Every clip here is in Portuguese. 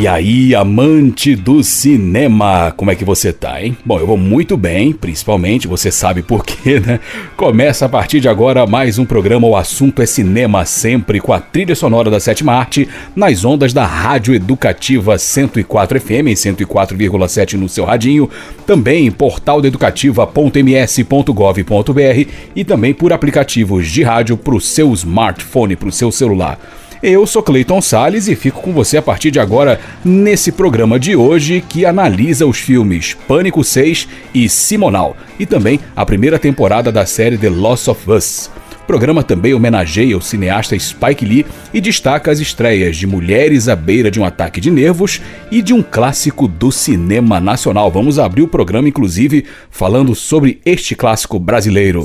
E aí, amante do cinema, como é que você tá, hein? Bom, eu vou muito bem, principalmente, você sabe por quê, né? Começa a partir de agora mais um programa O Assunto é Cinema, sempre com a trilha sonora da sétima arte, nas ondas da Rádio Educativa 104 FM, 104,7 no seu radinho, também em portaleducativa.ms.gov.br e também por aplicativos de rádio para o seu smartphone, para o seu celular. Eu sou Cleiton Sales e fico com você a partir de agora nesse programa de hoje que analisa os filmes Pânico 6 e Simonal e também a primeira temporada da série The Lost of Us. O programa também homenageia o cineasta Spike Lee e destaca as estreias de Mulheres à beira de um ataque de nervos e de um clássico do cinema nacional. Vamos abrir o programa inclusive falando sobre este clássico brasileiro.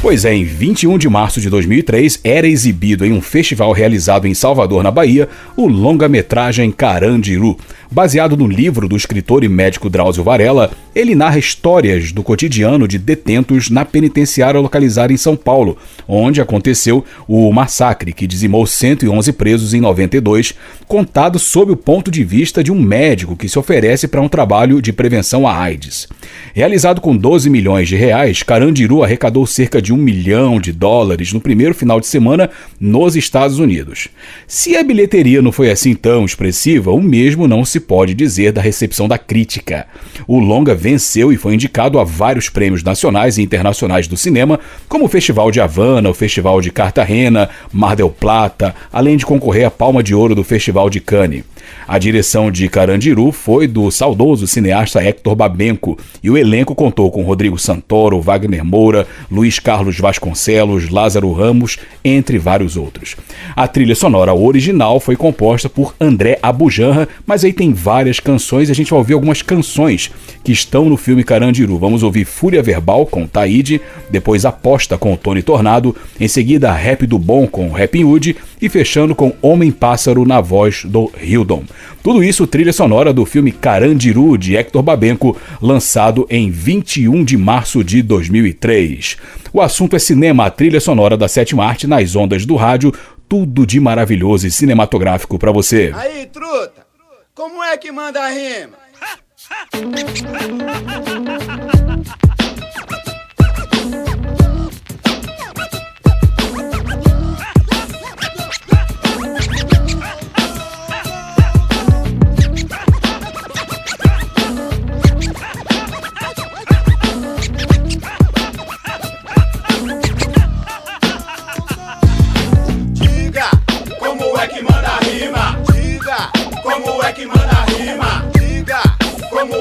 Pois é, em 21 de março de 2003 era exibido em um festival realizado em Salvador, na Bahia, o longa-metragem Carandiru. Baseado no livro do escritor e médico Drauzio Varela, ele narra histórias do cotidiano de detentos na penitenciária localizada em São Paulo, onde aconteceu o massacre que dizimou 111 presos em 92, contado sob o ponto de vista de um médico que se oferece para um trabalho de prevenção à AIDS. Realizado com 12 milhões de reais, Carandiru arrecadou cerca de um milhão de dólares no primeiro final de semana nos Estados Unidos. Se a bilheteria não foi assim tão expressiva, o mesmo não se se pode dizer da recepção da crítica. O longa venceu e foi indicado a vários prêmios nacionais e internacionais do cinema, como o Festival de Havana, o Festival de Cartagena, Mar del Plata, além de concorrer à Palma de Ouro do Festival de Cannes. A direção de Carandiru foi do saudoso cineasta Hector Babenco e o elenco contou com Rodrigo Santoro, Wagner Moura, Luiz Carlos Vasconcelos, Lázaro Ramos, entre vários outros. A trilha sonora original foi composta por André Abujanra, mas aí tem várias canções e a gente vai ouvir algumas canções que estão no filme Carandiru. Vamos ouvir Fúria Verbal com Taíde, depois Aposta com Tony Tornado, em seguida Rap do Bom com Rapping Hood e fechando com Homem Pássaro na voz do Hildon. Tudo isso trilha sonora do filme Carandiru de Hector Babenco, lançado em 21 de março de 2003. O assunto é cinema, a trilha sonora da sétima arte nas ondas do rádio, tudo de maravilhoso e cinematográfico para você. Aí, truta, como é que manda a rima?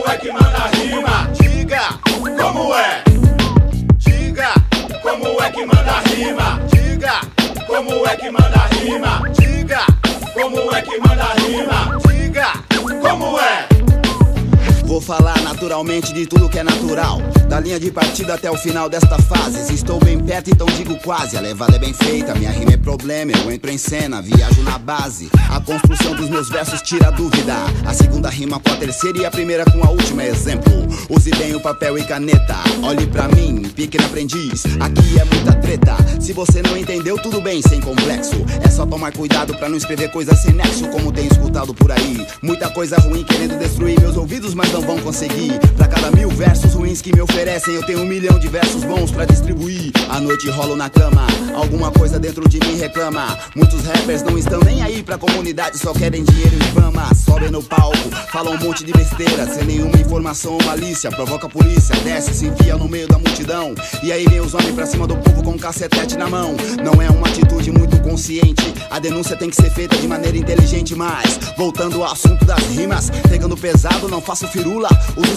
vai que manda rima. Diga como é. Naturalmente de tudo que é natural. Da linha de partida até o final desta fase. Estou bem perto, então digo quase. A levada é bem feita, minha rima é problema. Eu entro em cena, viajo na base. A construção dos meus versos tira dúvida. A segunda rima com a terceira e a primeira com a última exemplo. Use bem o papel e caneta. Olhe pra mim, pequeno aprendiz. Aqui é muita treta. Se você não entendeu, tudo bem, sem complexo. É só tomar cuidado pra não escrever coisas sem nexo, como tem escutado por aí. Muita coisa ruim querendo destruir meus ouvidos, mas não vão conseguir. Pra cada mil versos ruins que me oferecem, eu tenho um milhão de versos bons pra distribuir. A noite rolo na cama, alguma coisa dentro de mim reclama. Muitos rappers não estão nem aí pra comunidade, só querem dinheiro e fama. Sobem no palco, falam um monte de besteira, sem nenhuma informação ou malícia. Provoca a polícia, desce, se enfia no meio da multidão. E aí vem os homens pra cima do povo com um cacetete na mão. Não é uma atitude muito consciente, a denúncia tem que ser feita de maneira inteligente. Mas, voltando ao assunto das rimas, pegando pesado, não faço firula. Uso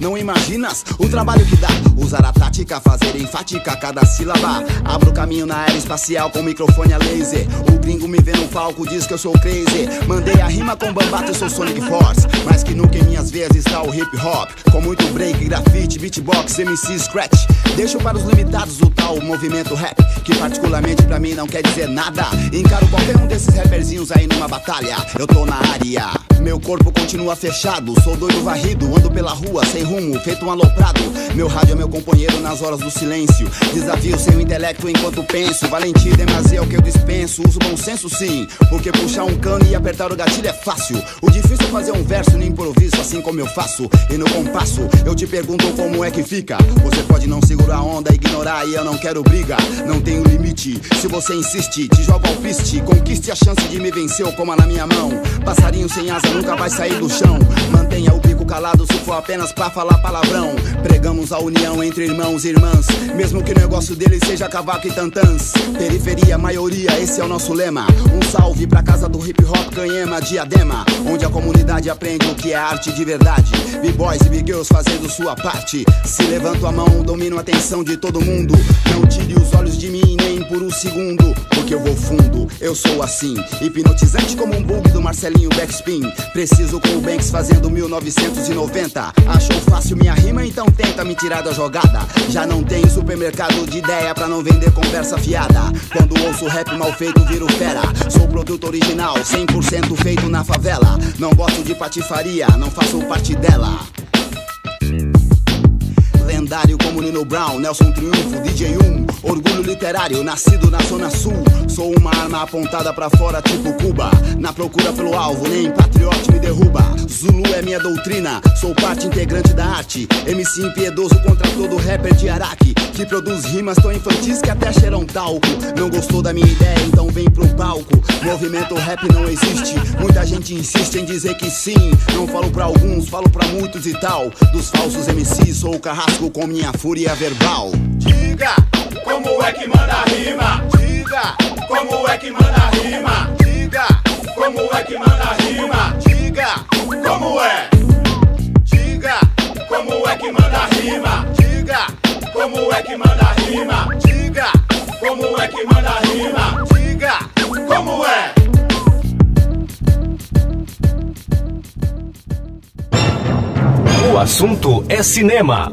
Não imaginas o trabalho que dá. Usar a tática, fazer enfática cada sílaba. Abro caminho na era espacial com microfone a laser. O gringo me vê no palco, diz que eu sou crazy. Mandei a rima com bambato, eu sou Sonic Force. Mas que nunca em minhas veias está o hip hop. Com muito break, grafite, beatbox, MC scratch. Deixo para os limitados o tal movimento rap. Que particularmente pra mim não quer dizer nada. Encaro qualquer um desses rapperzinhos aí numa batalha. Eu tô na área. Meu corpo continua fechado, sou doido varrido, ando pela rua sem rumo, feito um aloprado. Meu rádio é meu companheiro nas horas do silêncio. Desafio seu intelecto enquanto penso. Valentia e demasia é o que eu dispenso. Uso bom senso sim, porque puxar um cano e apertar o gatilho é fácil. O difícil é fazer um verso no improviso, assim como eu faço. E no compasso, eu te pergunto como é que fica. Você pode não segurar a onda, ignorar e eu não quero briga. Não tenho limite. Se você insiste, te jogo ao piste. Conquiste a chance de me vencer, como na minha mão. Passarinho sem asa nunca vai sair do chão. Mantenha o bico calado se for apenas pra falar palavrão. Pregamos a união entre irmãos e irmãs, mesmo que o negócio deles seja cavaco e tantãs. Periferia, maioria, esse é o nosso lema. Um salve pra casa do hip hop canhema, diadema, onde a comunidade aprende o que é arte de verdade. B-boys e big-girls fazendo sua parte. Se levanto a mão, domino a atenção de todo mundo. Não tire os olhos de mim nem por um segundo, porque eu vou fundo. Eu sou assim, hipnotizante como um bug do Marcelinho Backspin. Preciso com o Banks fazendo 1990. Achou fácil minha rima, então tenta me tirar da jogada. Já não tem supermercado de ideia pra não vender conversa fiada. Quando ouço rap mal feito, viro fera. Sou produto original, 100% feito na favela. Não gosto de patifaria, não faço parte dela lendário como Nino Brown, Nelson Triunfo, DJ 1, orgulho literário, nascido na Zona Sul. Sou uma arma apontada para fora, tipo Cuba. Na procura pelo alvo, nem patriote me derruba. Zulu é minha doutrina, sou parte integrante da arte. MC impiedoso contra todo rapper de Araque, que produz rimas tão infantis que até cheiram talco. Não gostou da minha ideia, então vem pro palco. Movimento rap não existe, muita gente insiste em dizer que sim. Não falo pra alguns, falo pra muitos e tal. Dos falsos MCs, sou o carrasco com minha fúria verbal. Diga como é que manda a rima. Diga como é que manda a rima. Diga como é que manda a rima. Diga como é. Diga como é que manda a rima. Diga como é que manda a rima. Diga como é que manda a rima. Diga como é. O assunto é cinema.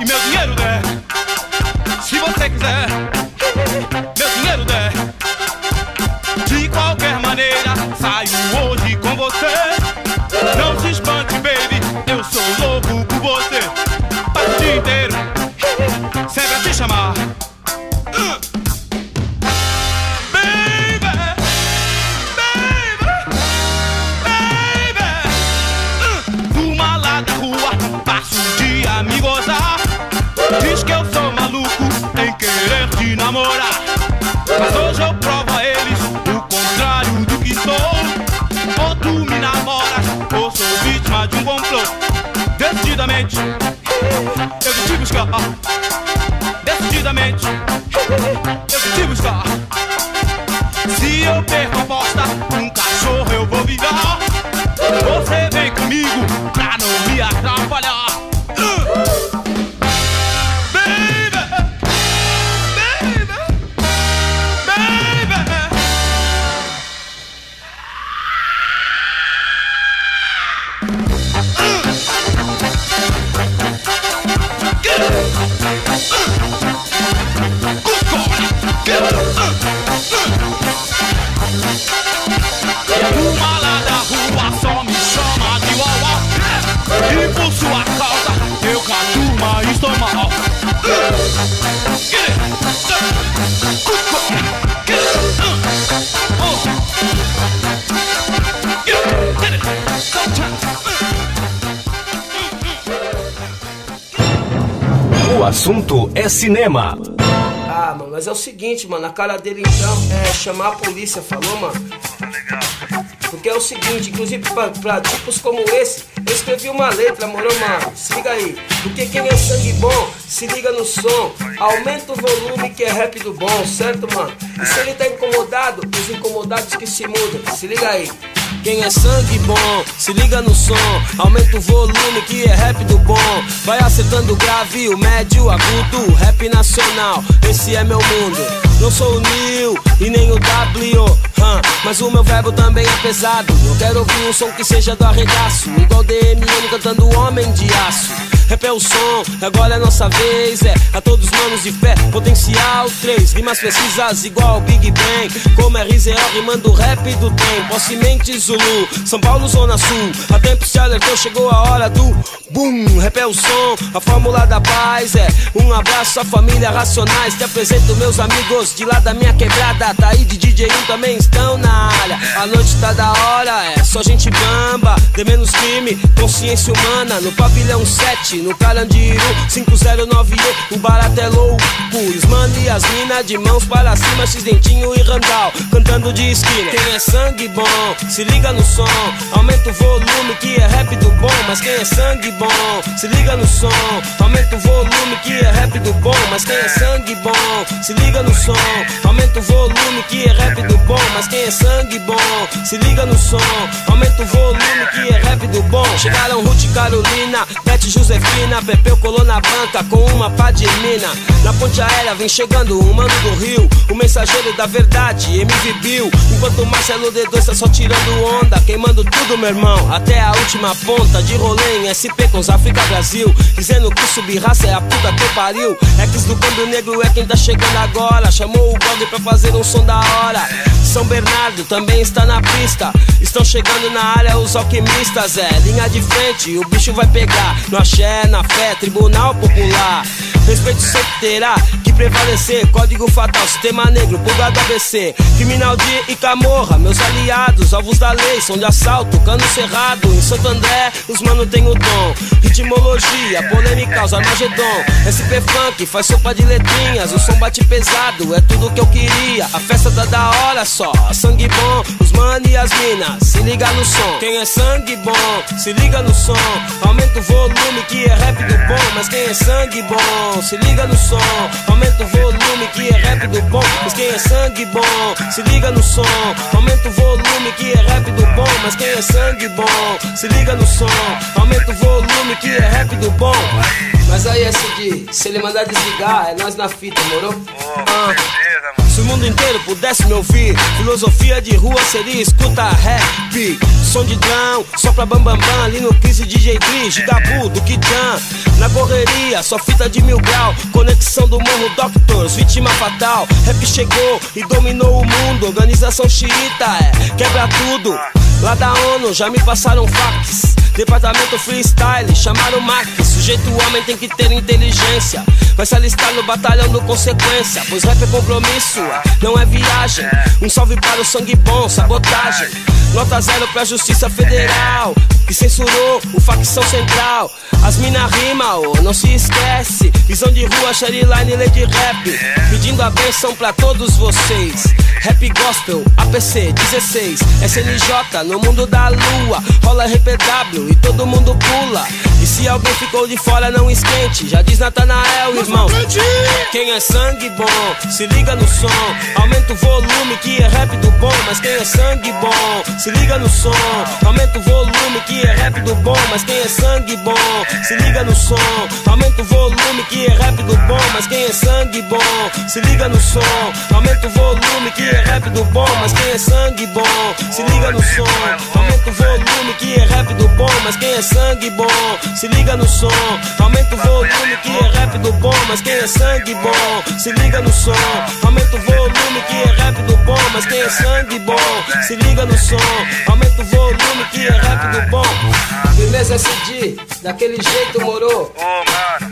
e meu dinheiro der. Se você quiser, Decididamente, eu vim te buscar. Decididamente, eu vim te buscar. Se eu perco a aposta, um cachorro eu vou virar. Você vem comigo pra não me atrapalhar. Da rua só me chama de E por sua causa eu cato, O assunto é cinema. Mas é o seguinte, mano, a cara dele então é chamar a polícia, falou, mano? Porque é o seguinte, inclusive pra, pra tipos como esse, eu escrevi uma letra, moro, mano? Se liga aí. Porque quem é sangue bom, se liga no som. Aumenta o volume que é rap do bom, certo, mano? E se ele tá incomodado, os incomodados que se mudam. Se liga aí. Quem é sangue bom, se liga no som. Aumenta o volume que é rap do bom. Vai acertando o grave, o médio, agudo, rap nacional. Esse é meu mundo. Não sou o Nil e nem o W, hum, mas o meu verbo também é pesado. Eu quero ouvir um som que seja do arregaço, igual DMN cantando Homem de Aço. Rap é o som, agora é nossa vez. É a todos manos de fé, potencial 3. Rimas precisas igual Big Bang. Como RZO rimando rap do tempo. Cimente Zulu, São Paulo, Zona Sul. A tempo se alertou, chegou a hora do boom. Rap é o som, a fórmula da paz. É um abraço à família Racionais. Te apresento meus amigos de lá da minha quebrada. Tá aí de DJ também estão na área. A noite tá da hora, é só gente bamba. De menos crime, consciência humana. No pavilhão 7, no Carandiru 509E, o barato é louco. Ismano e as mina de mãos para cima, X-Dentinho e Randall, cantando de esquina. Quem é sangue bom, se liga no som, aumenta o volume que é rap do bom. Mas quem é sangue bom, se liga no som, aumenta o volume que é rap do bom. Mas quem é sangue bom, se liga no som, aumenta o volume que é rap do bom. Mas quem é sangue bom, se liga no som, aumenta o volume que é rap do bom. Chegaram Ruth Carolina, Beth Josefina, Pepeu colou na banca com uma pá de mina. Na ponte aérea vem chegando um mano do Rio, o mensageiro da verdade, MV Bill. Enquanto o Marcelo D2 tá só tirando onda, queimando tudo, meu irmão, até a última ponta de rolê em SP com os África Brasil. Dizendo que subraça é a puta que pariu. Ex do Câmbio Negro é quem tá chegando agora. Chamou o blog pra fazer um som da hora. São Bernardo também está na pista. Estão chegando na área os alquimistas, é linha de frente, o bicho vai pegar. No axé, na fé, tribunal popular. Respeito sempre terá que prevalecer. Código fatal, sistema negro, pulga do ABC. Criminal de e Camorra, meus aliados, alvos da lei, são de assalto, cano cerrado. Em Santo André, os mano tem o dom. Ritmologia, polêmica, os Armagedon. SP Funk, faz sopa de letrinhas. O som bate pesado, é tudo que eu queria. A festa tá da hora só, sangue bom, os mano e as minas. Se liga no som, quem é sangue bom, se liga no som. Aumenta o volume que é rap do bom, mas quem é sangue bom, se liga no som. Aumenta o volume que é rap do bom, mas quem é sangue bom, se liga no som. Aumenta o volume que é rap do bom, mas quem é sangue bom, se liga no som. Aumenta o volume que é rap do bom. Mas aí é seguir, se ele mandar desligar, é nós na fita, morou? Ah. Se o mundo inteiro pudesse me ouvir, filosofia de rua seria escuta rap. Som de drum, só pra bambambam, bam, bam, ali no crise DJ Gris, Gigabu, do Kijan. Na correria, só fita de mil grau, conexão do morro Doctors, vítima fatal. Rap chegou e dominou o mundo, organização xiita, é, quebra tudo. Lá da ONU já me passaram fax. Departamento freestyle, chamaram Mac. Sujeito homem tem que ter inteligência. Vai se alistar no batalhão no consequência. Pois rap é compromisso, não é viagem. Um salve para o sangue bom, sabotagem. Nota zero pra Justiça Federal, que censurou o facção central. As mina rima, oh, não se esquece. Visão de rua, Sherryline, Lady Rap. Pedindo a benção pra todos vocês. Rap Gospel, APC 16, SNJ no mundo da lua. Rola RPW e todo mundo pula. E se alguém ficou de fora, não esquente. Já diz Natanael, irmão. Quem é sangue bom, se liga no som. Aumenta o volume que Mas quem é sangue bom, se liga no som. Aumenta o volume que é rap do bom. Mas quem é sangue bom, se liga no som. Aumenta o volume que é rap do bom. Mas quem é sangue bom, se liga no som. Aumenta o volume que é rap do bom. Mas quem é sangue bom, se liga no som. Aumenta o volume que é rap do bom. Mas quem é sangue bom, se liga no som. Aumenta o volume que é rap do bom. Mas quem é sangue bom, se liga no som. Aumenta o volume que é rap do bom. Mas quem é sangue bom, se liga no som. Aumenta o volume que é rap do bom. Firmeza SD, daquele jeito, moro.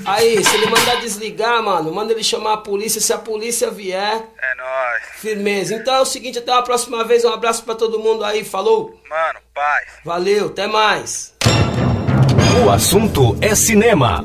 Aí, se ele mandar desligar, mano, manda ele chamar a polícia. Se a polícia vier, É nóis. firmeza. Então é o seguinte, até a próxima vez. Um abraço pra todo mundo aí. Falou. Mano, paz. Valeu, até mais. O assunto é cinema.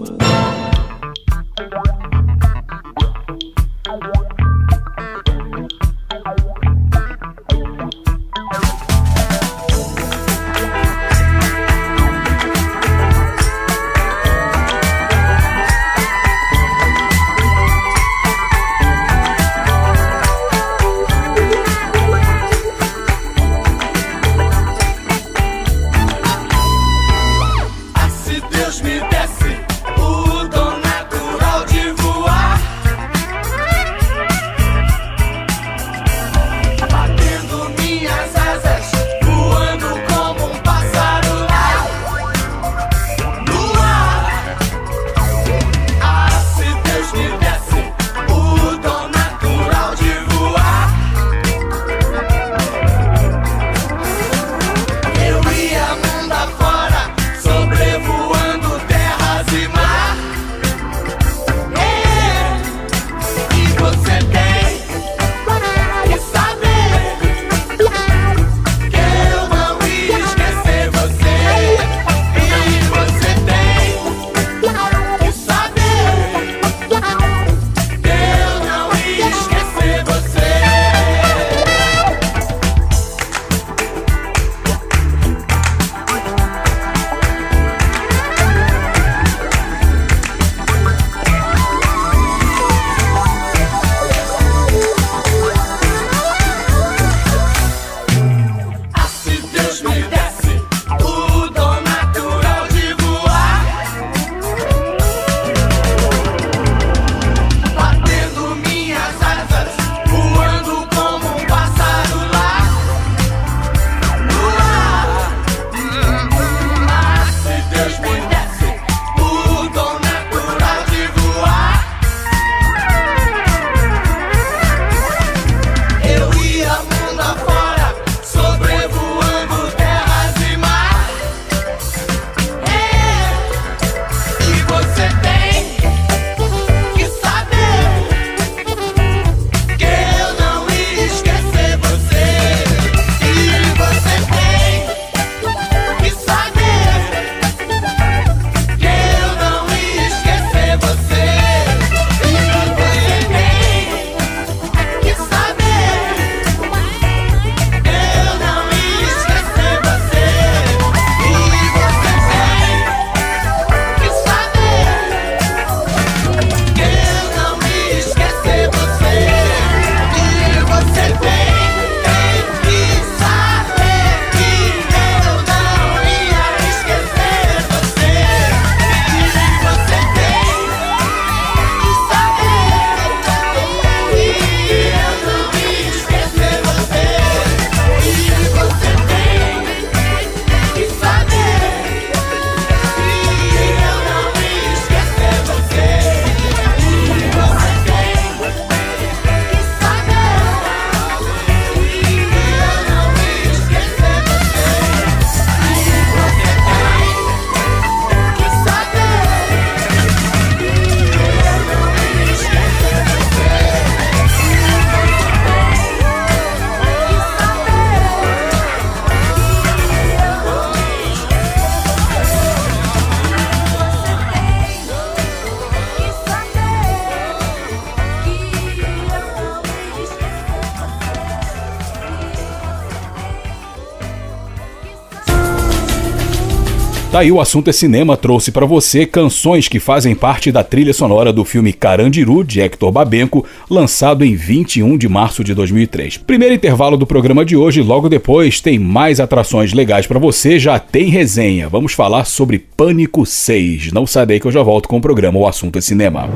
Aí o assunto é cinema, trouxe para você canções que fazem parte da trilha sonora do filme Carandiru, de Hector Babenco, lançado em 21 de março de 2003. Primeiro intervalo do programa de hoje, logo depois tem mais atrações legais para você, já tem resenha. Vamos falar sobre Pânico 6. Não sai daí que eu já volto com o programa O Assunto é Cinema.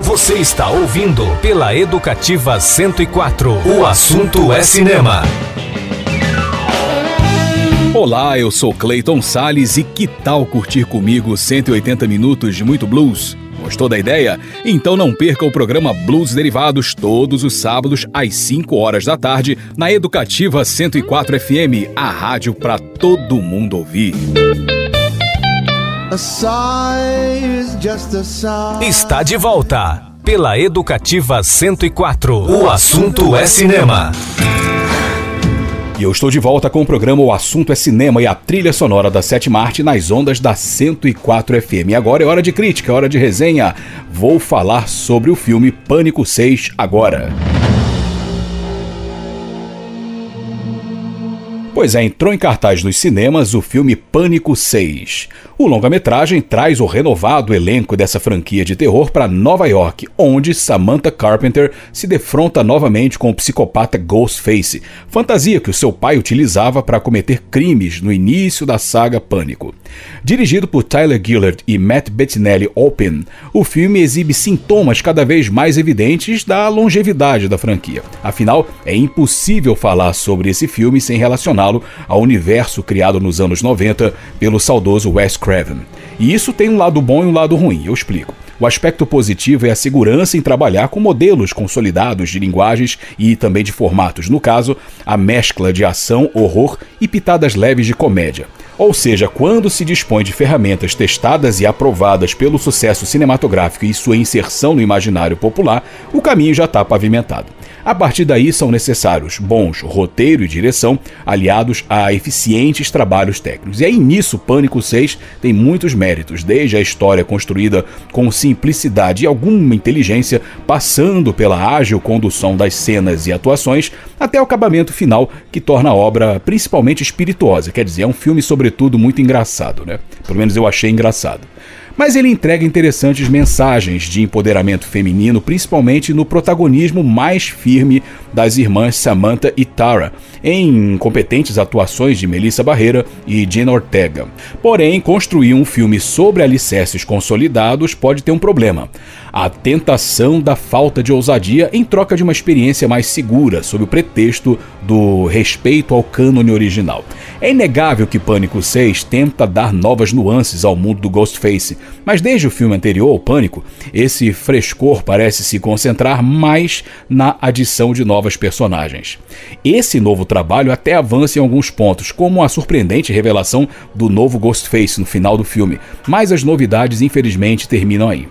Você está ouvindo pela Educativa 104. O assunto é cinema. Olá, eu sou Clayton Sales e que tal curtir comigo 180 minutos de muito blues? Gostou da ideia? Então não perca o programa Blues Derivados todos os sábados às 5 horas da tarde na Educativa 104 FM, a rádio para todo mundo ouvir. Está de volta pela Educativa 104. O assunto é cinema. E eu estou de volta com o programa O Assunto é Cinema e a trilha sonora da Sétima Arte nas ondas da 104 FM. E agora é hora de crítica, é hora de resenha. Vou falar sobre o filme Pânico 6 agora. Pois é, entrou em cartaz nos cinemas o filme Pânico 6. O longa-metragem traz o renovado elenco dessa franquia de terror para Nova York, onde Samantha Carpenter se defronta novamente com o psicopata Ghostface, fantasia que o seu pai utilizava para cometer crimes no início da saga Pânico. Dirigido por Tyler Gillard e Matt Bettinelli Open, o filme exibe sintomas cada vez mais evidentes da longevidade da franquia. Afinal, é impossível falar sobre esse filme sem relacionar lo ao universo criado nos anos 90 pelo saudoso Wes Craven. E isso tem um lado bom e um lado ruim, eu explico. O aspecto positivo é a segurança em trabalhar com modelos consolidados de linguagens e também de formatos, no caso, a mescla de ação, horror e pitadas leves de comédia. Ou seja, quando se dispõe de ferramentas testadas e aprovadas pelo sucesso cinematográfico e sua inserção no imaginário popular, o caminho já está pavimentado. A partir daí são necessários bons roteiro e direção, aliados a eficientes trabalhos técnicos. E aí nisso, Pânico 6 tem muitos méritos, desde a história construída com simplicidade e alguma inteligência, passando pela ágil condução das cenas e atuações, até o acabamento final que torna a obra principalmente espirituosa. Quer dizer, é um filme sobretudo muito engraçado, né? Pelo menos eu achei engraçado mas ele entrega interessantes mensagens de empoderamento feminino, principalmente no protagonismo mais firme das irmãs Samantha e Tara, em competentes atuações de Melissa Barreira e Jenna Ortega. Porém, construir um filme sobre alicerces consolidados pode ter um problema a tentação da falta de ousadia em troca de uma experiência mais segura, sob o pretexto do respeito ao cânone original. É inegável que Pânico 6 tenta dar novas nuances ao mundo do Ghostface, mas desde o filme anterior, Pânico, esse frescor parece se concentrar mais na adição de novas personagens. Esse novo trabalho até avança em alguns pontos, como a surpreendente revelação do novo Ghostface no final do filme, mas as novidades infelizmente terminam aí.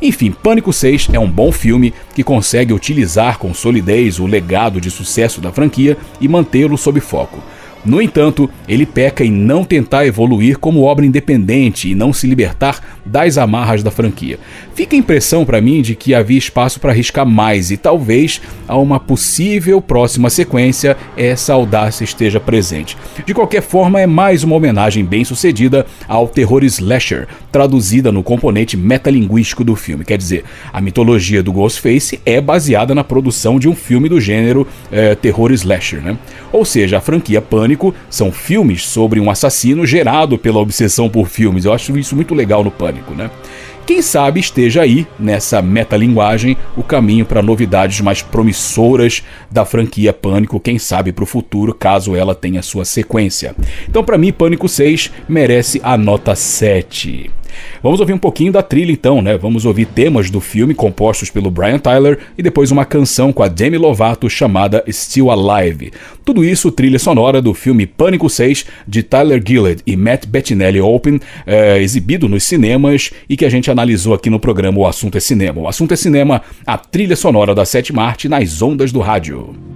Enfim, Pânico 6 é um bom filme que consegue utilizar com solidez o legado de sucesso da franquia e mantê-lo sob foco. No entanto, ele peca em não tentar evoluir como obra independente e não se libertar das amarras da franquia. Fica a impressão para mim de que havia espaço para arriscar mais e talvez a uma possível próxima sequência essa audácia esteja presente. De qualquer forma, é mais uma homenagem bem sucedida ao terror slasher, traduzida no componente metalinguístico do filme. Quer dizer, a mitologia do Ghostface é baseada na produção de um filme do gênero é, terror slasher, né? Ou seja, a franquia Pânico são filmes sobre um assassino gerado pela obsessão por filmes. Eu acho isso muito legal no Pânico, né? Quem sabe esteja aí, nessa metalinguagem, o caminho para novidades mais promissoras da franquia Pânico, quem sabe para o futuro, caso ela tenha sua sequência. Então, para mim, Pânico 6 merece a nota 7. Vamos ouvir um pouquinho da trilha então, né? Vamos ouvir temas do filme compostos pelo Brian Tyler e depois uma canção com a Demi Lovato chamada Still Alive. Tudo isso trilha sonora do filme Pânico 6 de Tyler Gillard e Matt Bettinelli Open, é, exibido nos cinemas e que a gente analisou aqui no programa O Assunto é Cinema. O Assunto é Cinema, a trilha sonora da sétima arte nas ondas do rádio.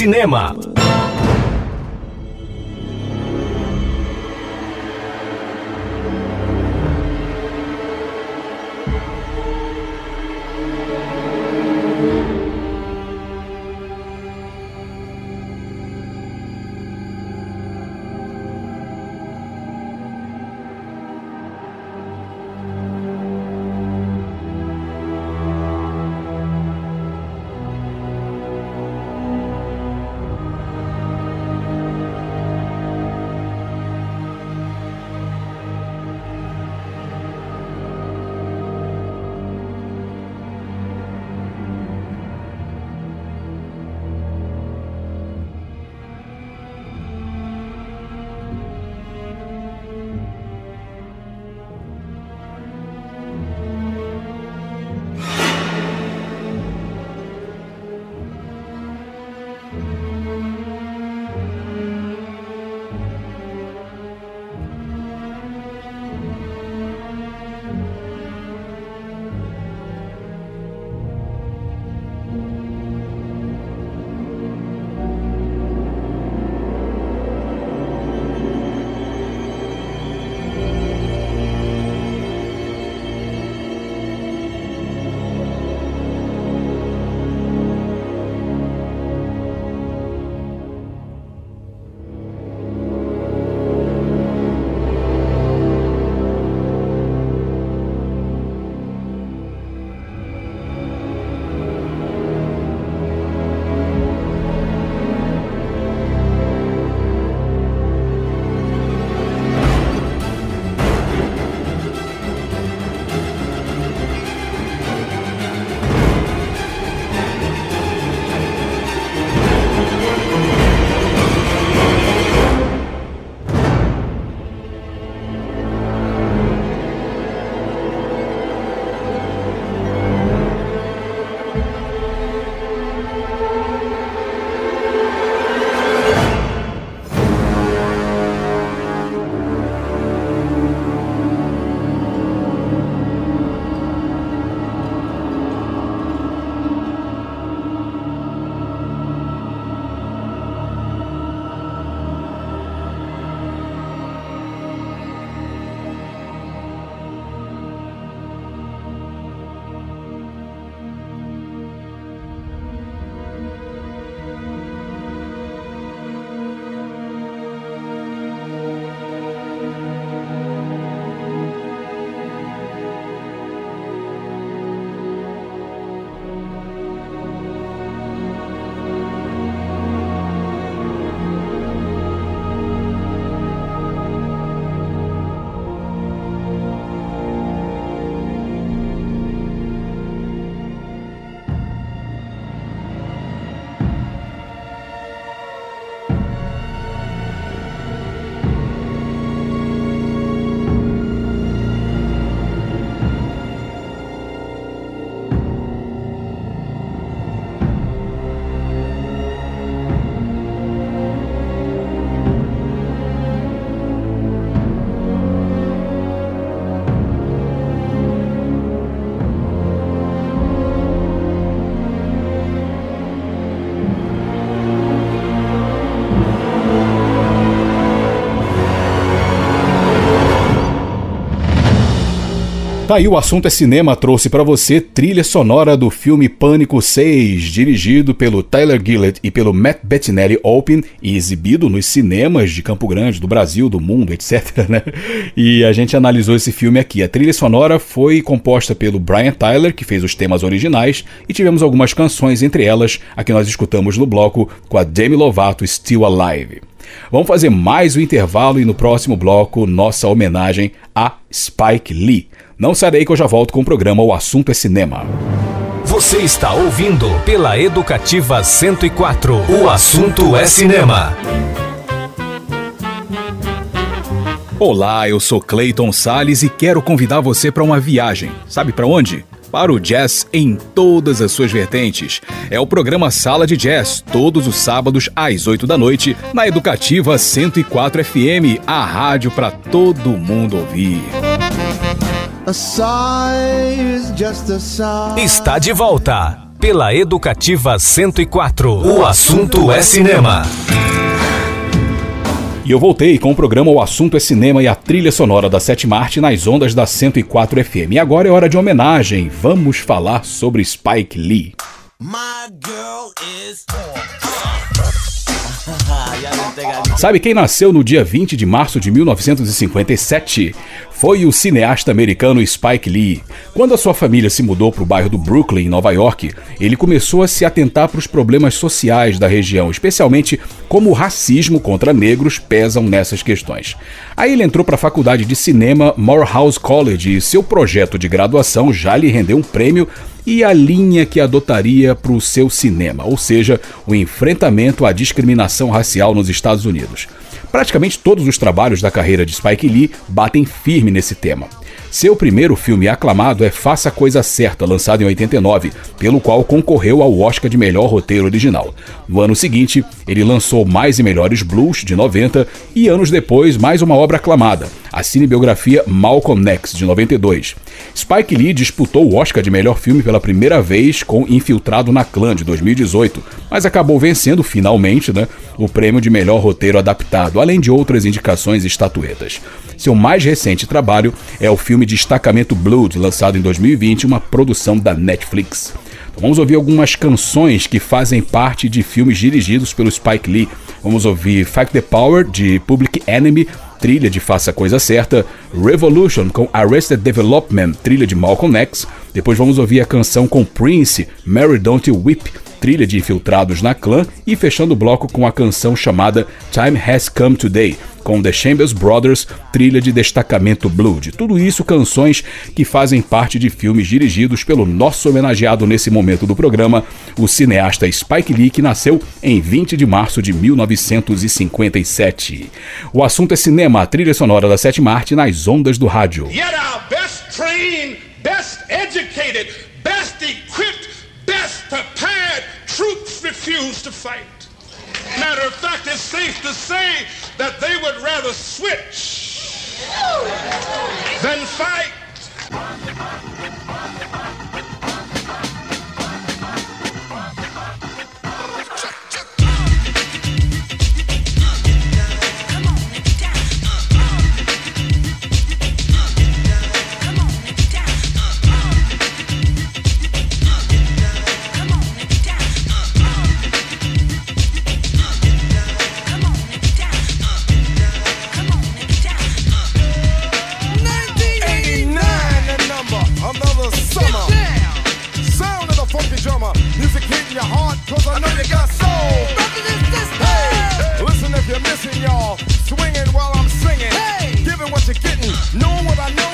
Cinema. Tá aí o assunto é cinema trouxe para você trilha sonora do filme Pânico 6, dirigido pelo Tyler Gillett e pelo Matt Bettinelli Open e exibido nos cinemas de Campo Grande, do Brasil, do mundo, etc, né? E a gente analisou esse filme aqui. A trilha sonora foi composta pelo Brian Tyler, que fez os temas originais, e tivemos algumas canções, entre elas a que nós escutamos no bloco com a Demi Lovato Still Alive. Vamos fazer mais um intervalo e no próximo bloco nossa homenagem a Spike Lee. Não sarei que eu já volto com o programa O Assunto é Cinema. Você está ouvindo pela Educativa 104. O assunto é cinema. Olá, eu sou Clayton Sales e quero convidar você para uma viagem. Sabe para onde? Para o jazz em todas as suas vertentes. É o programa Sala de Jazz, todos os sábados às 8 da noite, na Educativa 104 FM, a rádio para todo mundo ouvir. Está de volta pela Educativa 104. O assunto é cinema. E eu voltei com o programa O Assunto é Cinema e a trilha sonora da Sete Arte nas ondas da 104 FM. E agora é hora de homenagem. Vamos falar sobre Spike Lee. My girl is Sabe quem nasceu no dia 20 de março de 1957? Foi o cineasta americano Spike Lee. Quando a sua família se mudou para o bairro do Brooklyn, em Nova York, ele começou a se atentar para os problemas sociais da região, especialmente como o racismo contra negros pesam nessas questões. Aí ele entrou para a faculdade de cinema Morehouse College e seu projeto de graduação já lhe rendeu um prêmio e a linha que adotaria para o seu cinema, ou seja, o enfrentamento à discriminação racial nos Estados Unidos. Praticamente todos os trabalhos da carreira de Spike Lee batem firme nesse tema. Seu primeiro filme aclamado é Faça a Coisa Certa, lançado em 89, pelo qual concorreu ao Oscar de melhor roteiro original. No ano seguinte, ele lançou Mais e Melhores Blues, de 90, e anos depois, mais uma obra aclamada, a cinebiografia Malcolm X, de 92. Spike Lee disputou o Oscar de melhor filme pela primeira vez com Infiltrado na Clã, de 2018, mas acabou vencendo finalmente né, o prêmio de melhor roteiro adaptado, além de outras indicações e estatuetas. Seu mais recente trabalho é o filme Destacamento Blood, lançado em 2020, uma produção da Netflix. Vamos ouvir algumas canções que fazem parte de filmes dirigidos pelo Spike Lee. Vamos ouvir Fight the Power, de Public Enemy, trilha de Faça a Coisa Certa, Revolution com Arrested Development, trilha de Malcolm X. Depois vamos ouvir a canção com Prince, Mary Don't Whip, trilha de Infiltrados na Clã. E fechando o bloco com a canção chamada Time Has Come Today, com The Chambers Brothers, trilha de Destacamento Blood. Tudo isso canções que fazem parte de filmes dirigidos pelo nosso homenageado nesse momento do programa, o cineasta Spike Lee, que nasceu em 20 de março de 1957. O assunto é cinema, a trilha sonora da sétima arte nas ondas do rádio. Yet our best trained, best educated, best equipped, best prepared troops refuse to fight. Matter of fact, it's safe to say that they would rather switch than fight. You're missing y'all. Swinging while I'm singing. Hey, giving what you're getting. Knowing what I know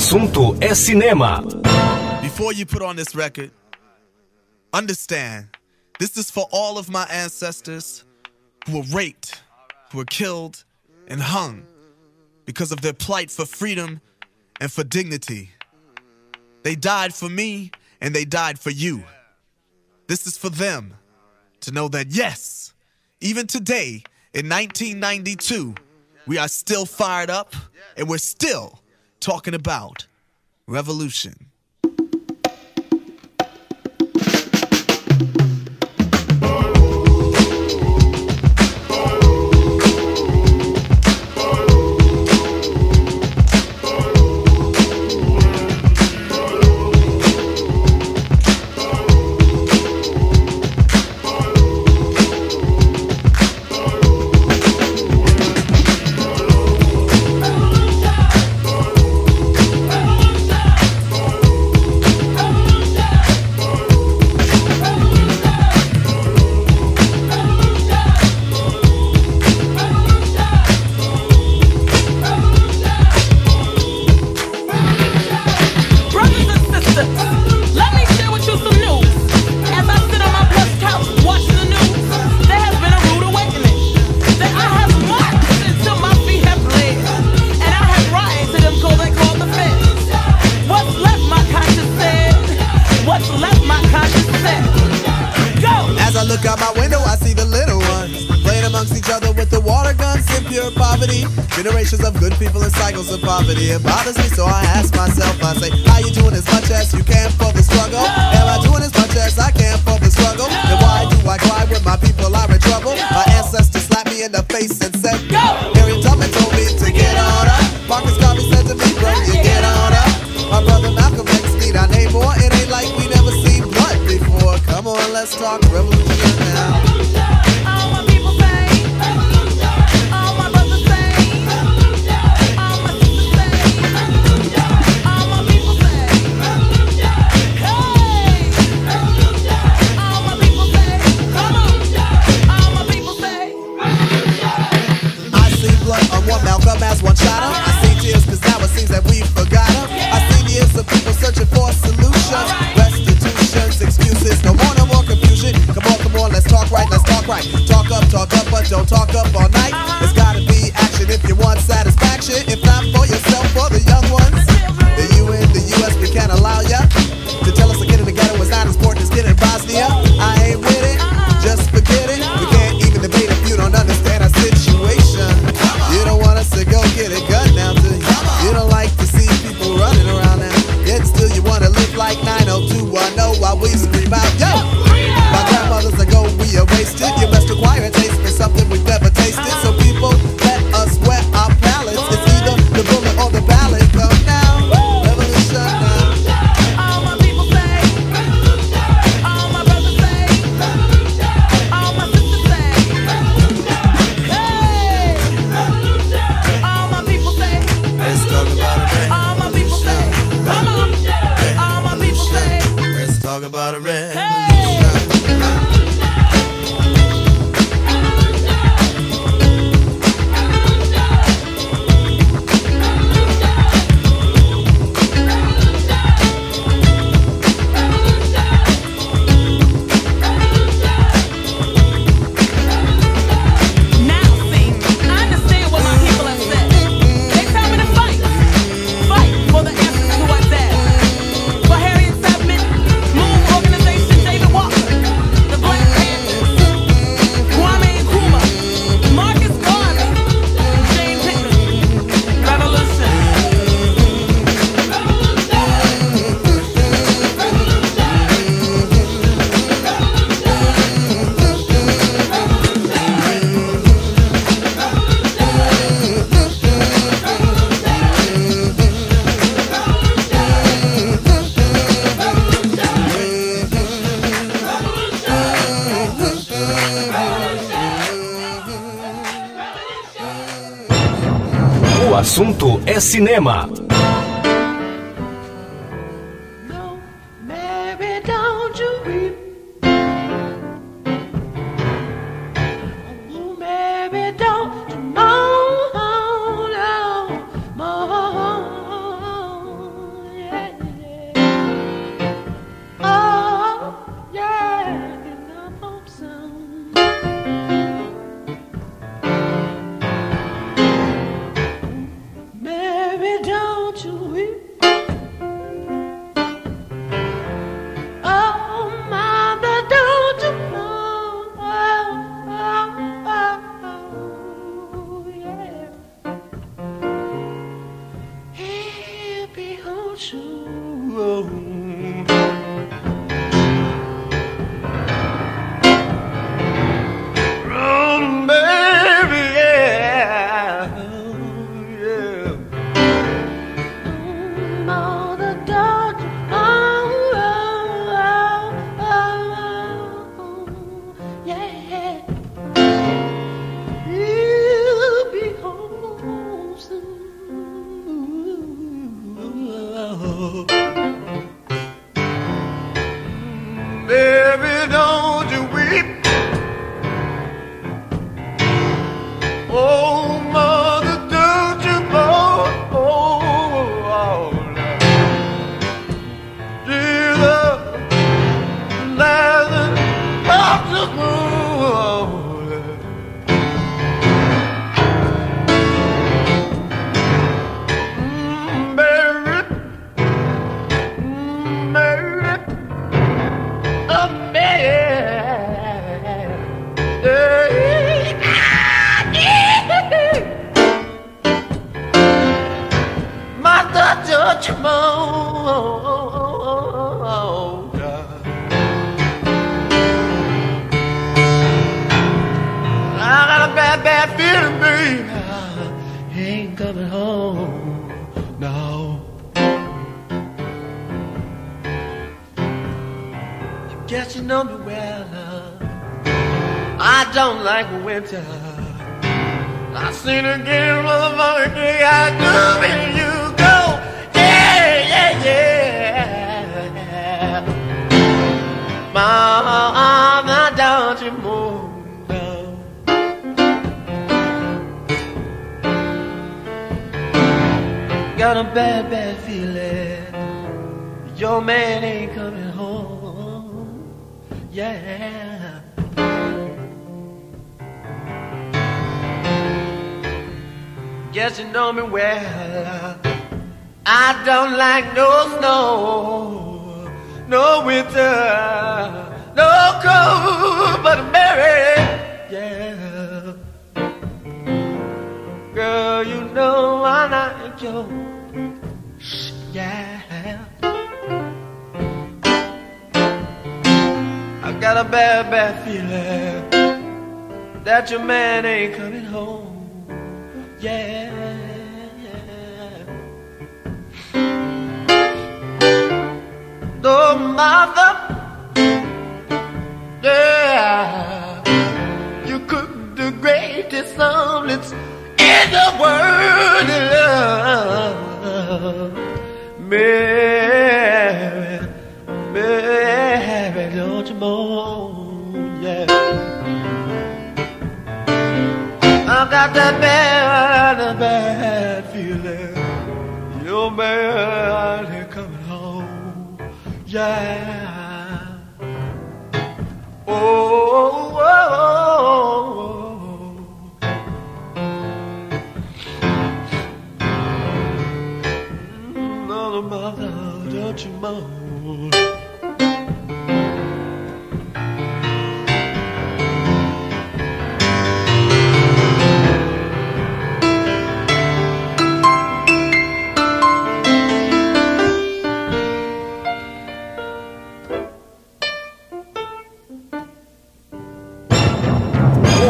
assunto é cinema. Before you put on this record, understand, this is for all of my ancestors who were raped, who were killed and hung because of their plight for freedom and for dignity. They died for me and they died for you. This is for them to know that yes, even today in 1992, we are still fired up and we're still talking about revolution. Cinema. Baby. Ain't coming home. No. I guess you know me well. I don't like winter. I seen her get a motherfucker day I do when you go. Yeah, yeah, yeah. Mama, Got a bad, bad feeling. Your man ain't coming home. Yeah. Guess you know me well. I don't like no snow, no winter, no cold, but Mary, yeah. Girl, you know I like you, yeah. I got a bad, bad feeling that your man ain't coming home. Yeah, yeah. Oh, mother, yeah, you cook the greatest omelets in the world. Love. Mary, Mary. don't you moan, yeah. I got that bad, bad feeling. Your man coming home, yeah. Oh, moan.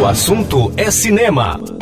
O assunto é cinema.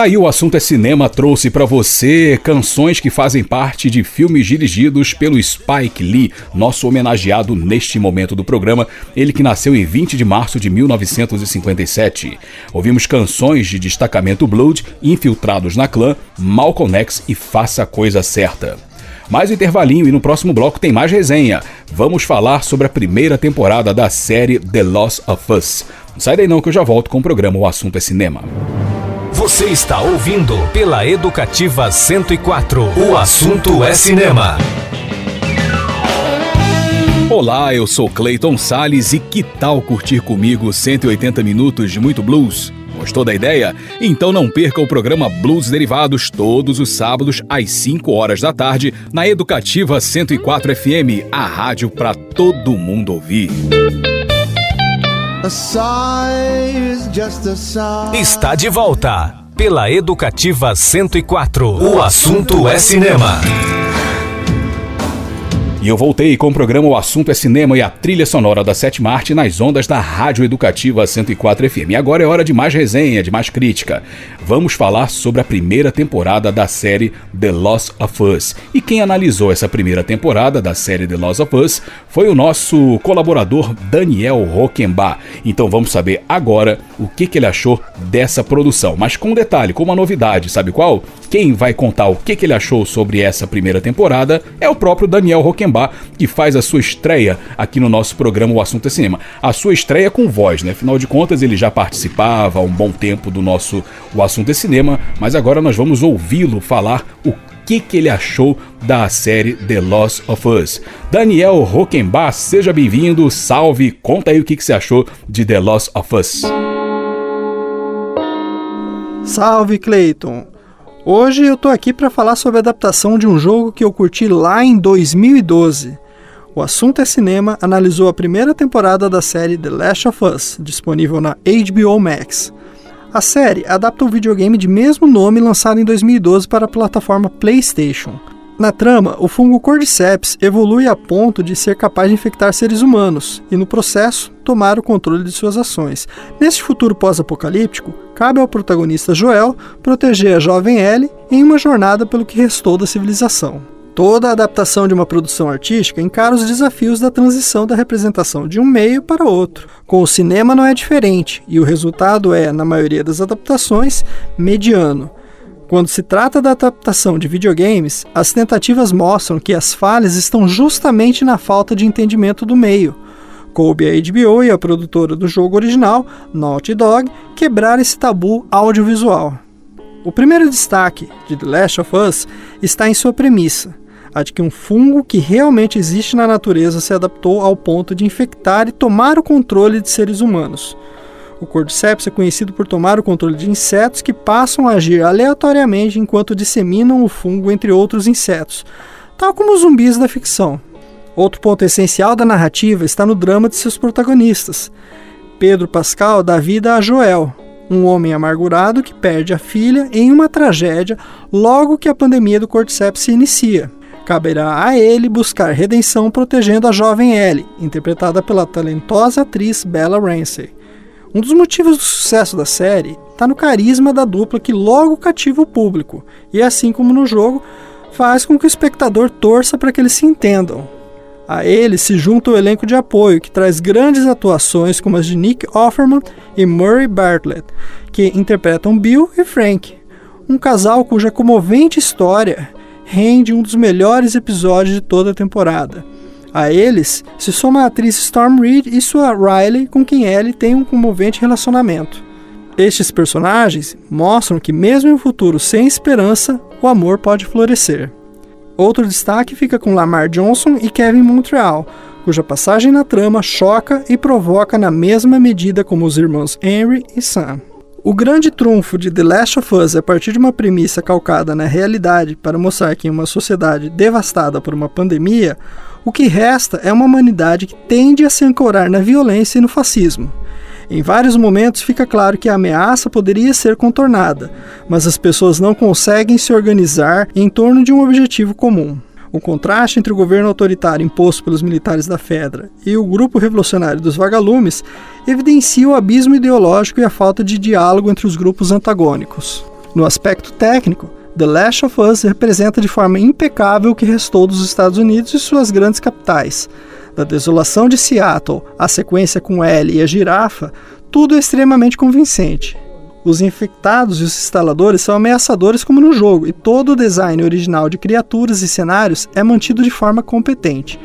Tá aí o assunto é cinema trouxe pra você canções que fazem parte de filmes dirigidos pelo Spike Lee, nosso homenageado neste momento do programa, ele que nasceu em 20 de março de 1957. Ouvimos canções de destacamento Blood, Infiltrados na Clã, Malcolm X e Faça a Coisa Certa. Mais um intervalinho e no próximo bloco tem mais resenha. Vamos falar sobre a primeira temporada da série The Lost of Us. Não sai daí não que eu já volto com o programa O Assunto é Cinema. Você está ouvindo pela Educativa 104. O assunto é cinema. Olá, eu sou Clayton Sales e que tal curtir comigo 180 minutos de muito blues? Gostou da ideia? Então não perca o programa Blues Derivados todos os sábados às 5 horas da tarde na Educativa 104 FM, a rádio para todo mundo ouvir. Está de volta pela Educativa 104. O assunto é cinema. E eu voltei com o programa O Assunto é Cinema e a trilha sonora da Sétima Arte nas ondas da Rádio Educativa 104 FM. E agora é hora de mais resenha, de mais crítica. Vamos falar sobre a primeira temporada da série The Lost of Us. E quem analisou essa primeira temporada da série The Lost of Us foi o nosso colaborador Daniel Roquembar. Então vamos saber agora o que, que ele achou dessa produção. Mas com um detalhe, com uma novidade, sabe qual? Quem vai contar o que, que ele achou sobre essa primeira temporada é o próprio Daniel Roquembar, que faz a sua estreia aqui no nosso programa O Assunto é Cinema. A sua estreia com voz, né? Afinal de contas, ele já participava há um bom tempo do nosso O Assunto é Cinema, mas agora nós vamos ouvi-lo falar o que, que ele achou da série The Lost of Us. Daniel Roquembar, seja bem-vindo, salve, conta aí o que, que você achou de The Lost of Us. Salve Clayton! Hoje eu tô aqui para falar sobre a adaptação de um jogo que eu curti lá em 2012. O assunto é cinema analisou a primeira temporada da série The Last of Us, disponível na HBO Max. A série adapta o videogame de mesmo nome lançado em 2012 para a plataforma PlayStation. Na trama, o fungo Cordyceps evolui a ponto de ser capaz de infectar seres humanos e, no processo, tomar o controle de suas ações. Neste futuro pós-apocalíptico, cabe ao protagonista Joel proteger a jovem Ellie em uma jornada pelo que restou da civilização. Toda a adaptação de uma produção artística encara os desafios da transição da representação de um meio para outro. Com o cinema não é diferente, e o resultado é, na maioria das adaptações, mediano. Quando se trata da adaptação de videogames, as tentativas mostram que as falhas estão justamente na falta de entendimento do meio. Coube a HBO e a produtora do jogo original, Naughty Dog, quebrar esse tabu audiovisual. O primeiro destaque de The Last of Us está em sua premissa a de que um fungo que realmente existe na natureza se adaptou ao ponto de infectar e tomar o controle de seres humanos. O Cordyceps é conhecido por tomar o controle de insetos que passam a agir aleatoriamente enquanto disseminam o fungo entre outros insetos, tal como os zumbis da ficção. Outro ponto essencial da narrativa está no drama de seus protagonistas. Pedro Pascal dá vida a Joel, um homem amargurado que perde a filha em uma tragédia logo que a pandemia do Cordyceps se inicia. Caberá a ele buscar redenção protegendo a jovem Ellie, interpretada pela talentosa atriz Bella Ramsey. Um dos motivos do sucesso da série está no carisma da dupla que logo cativa o público, e assim como no jogo, faz com que o espectador torça para que eles se entendam. A ele se junta o elenco de apoio, que traz grandes atuações como as de Nick Offerman e Murray Bartlett, que interpretam Bill e Frank, um casal cuja comovente história rende um dos melhores episódios de toda a temporada. A eles se soma a atriz Storm Reed e sua Riley, com quem Ellie tem um comovente relacionamento. Estes personagens mostram que, mesmo em um futuro sem esperança, o amor pode florescer. Outro destaque fica com Lamar Johnson e Kevin Montreal, cuja passagem na trama choca e provoca na mesma medida como os irmãos Henry e Sam. O grande trunfo de The Last of Us a partir de uma premissa calcada na realidade para mostrar que em uma sociedade devastada por uma pandemia, o que resta é uma humanidade que tende a se ancorar na violência e no fascismo. Em vários momentos fica claro que a ameaça poderia ser contornada, mas as pessoas não conseguem se organizar em torno de um objetivo comum. O contraste entre o governo autoritário imposto pelos militares da Fedra e o grupo revolucionário dos vagalumes evidencia o abismo ideológico e a falta de diálogo entre os grupos antagônicos. No aspecto técnico, The Last of Us representa de forma impecável o que restou dos Estados Unidos e suas grandes capitais. Da desolação de Seattle, a sequência com Ellie e a girafa, tudo é extremamente convincente. Os infectados e os instaladores são ameaçadores como no jogo, e todo o design original de criaturas e cenários é mantido de forma competente.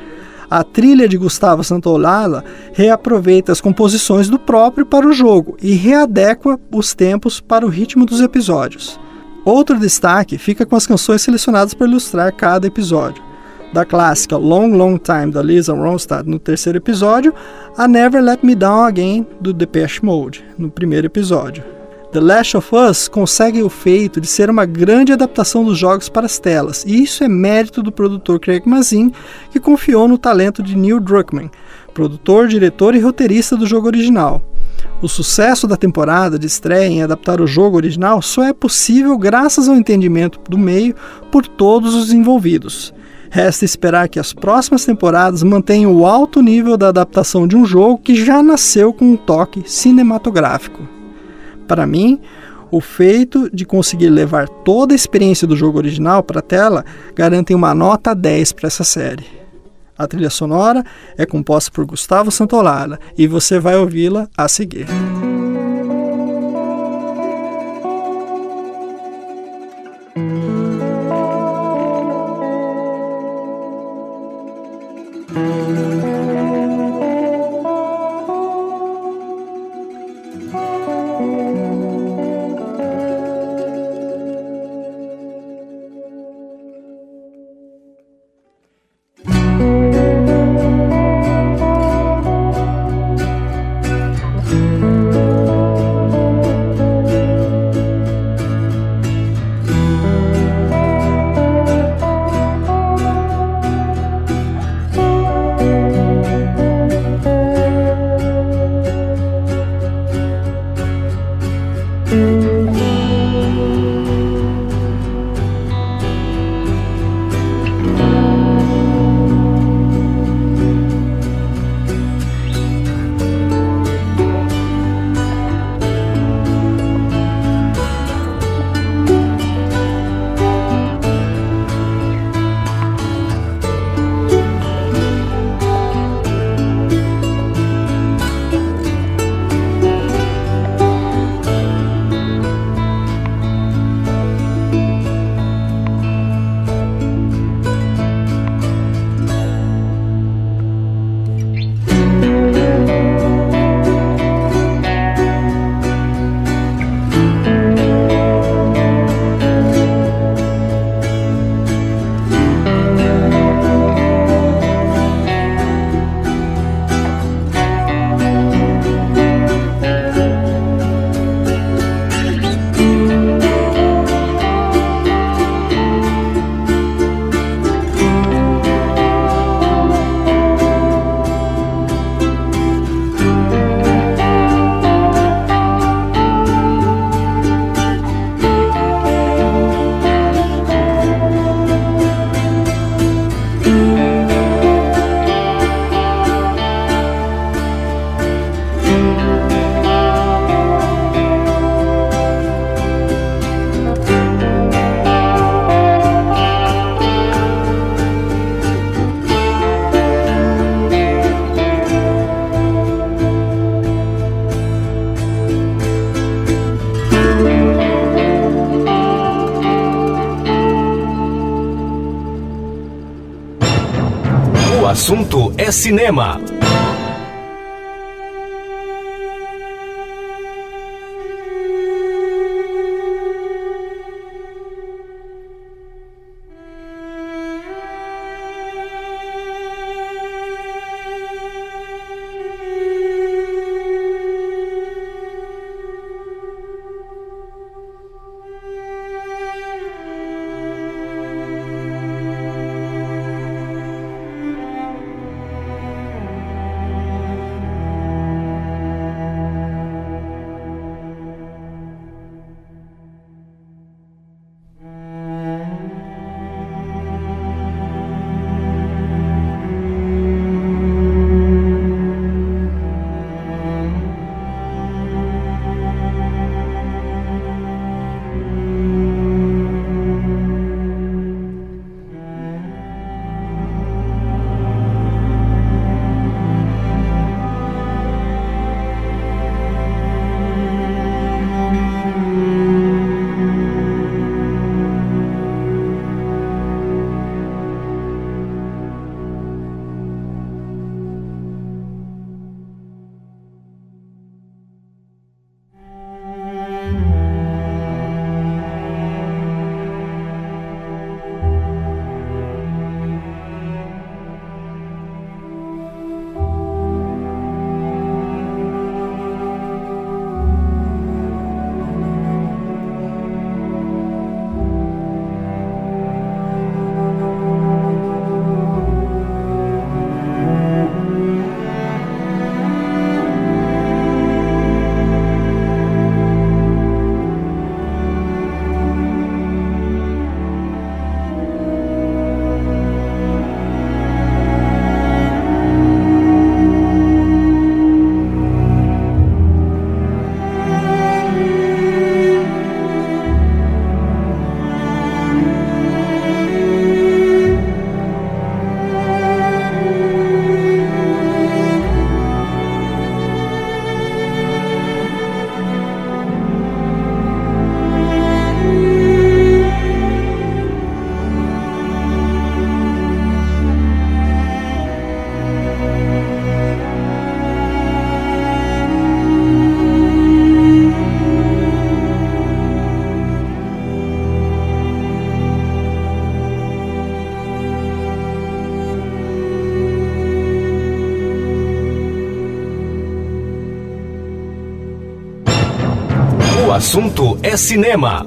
A trilha de Gustavo Santaolalla reaproveita as composições do próprio para o jogo e readequa os tempos para o ritmo dos episódios. Outro destaque fica com as canções selecionadas para ilustrar cada episódio. Da clássica Long Long Time da Lisa Ronstadt no terceiro episódio, a Never Let Me Down Again do Depeche Mode no primeiro episódio. The Last of Us consegue o feito de ser uma grande adaptação dos jogos para as telas, e isso é mérito do produtor Craig Mazin, que confiou no talento de Neil Druckmann, produtor, diretor e roteirista do jogo original. O sucesso da temporada de estreia em adaptar o jogo original só é possível graças ao entendimento do meio por todos os envolvidos. Resta esperar que as próximas temporadas mantenham o alto nível da adaptação de um jogo que já nasceu com um toque cinematográfico. Para mim, o feito de conseguir levar toda a experiência do jogo original para a tela garantem uma nota 10 para essa série. A trilha sonora é composta por Gustavo Santaolalla e você vai ouvi-la a seguir. Assunto é cinema. Assunto é cinema.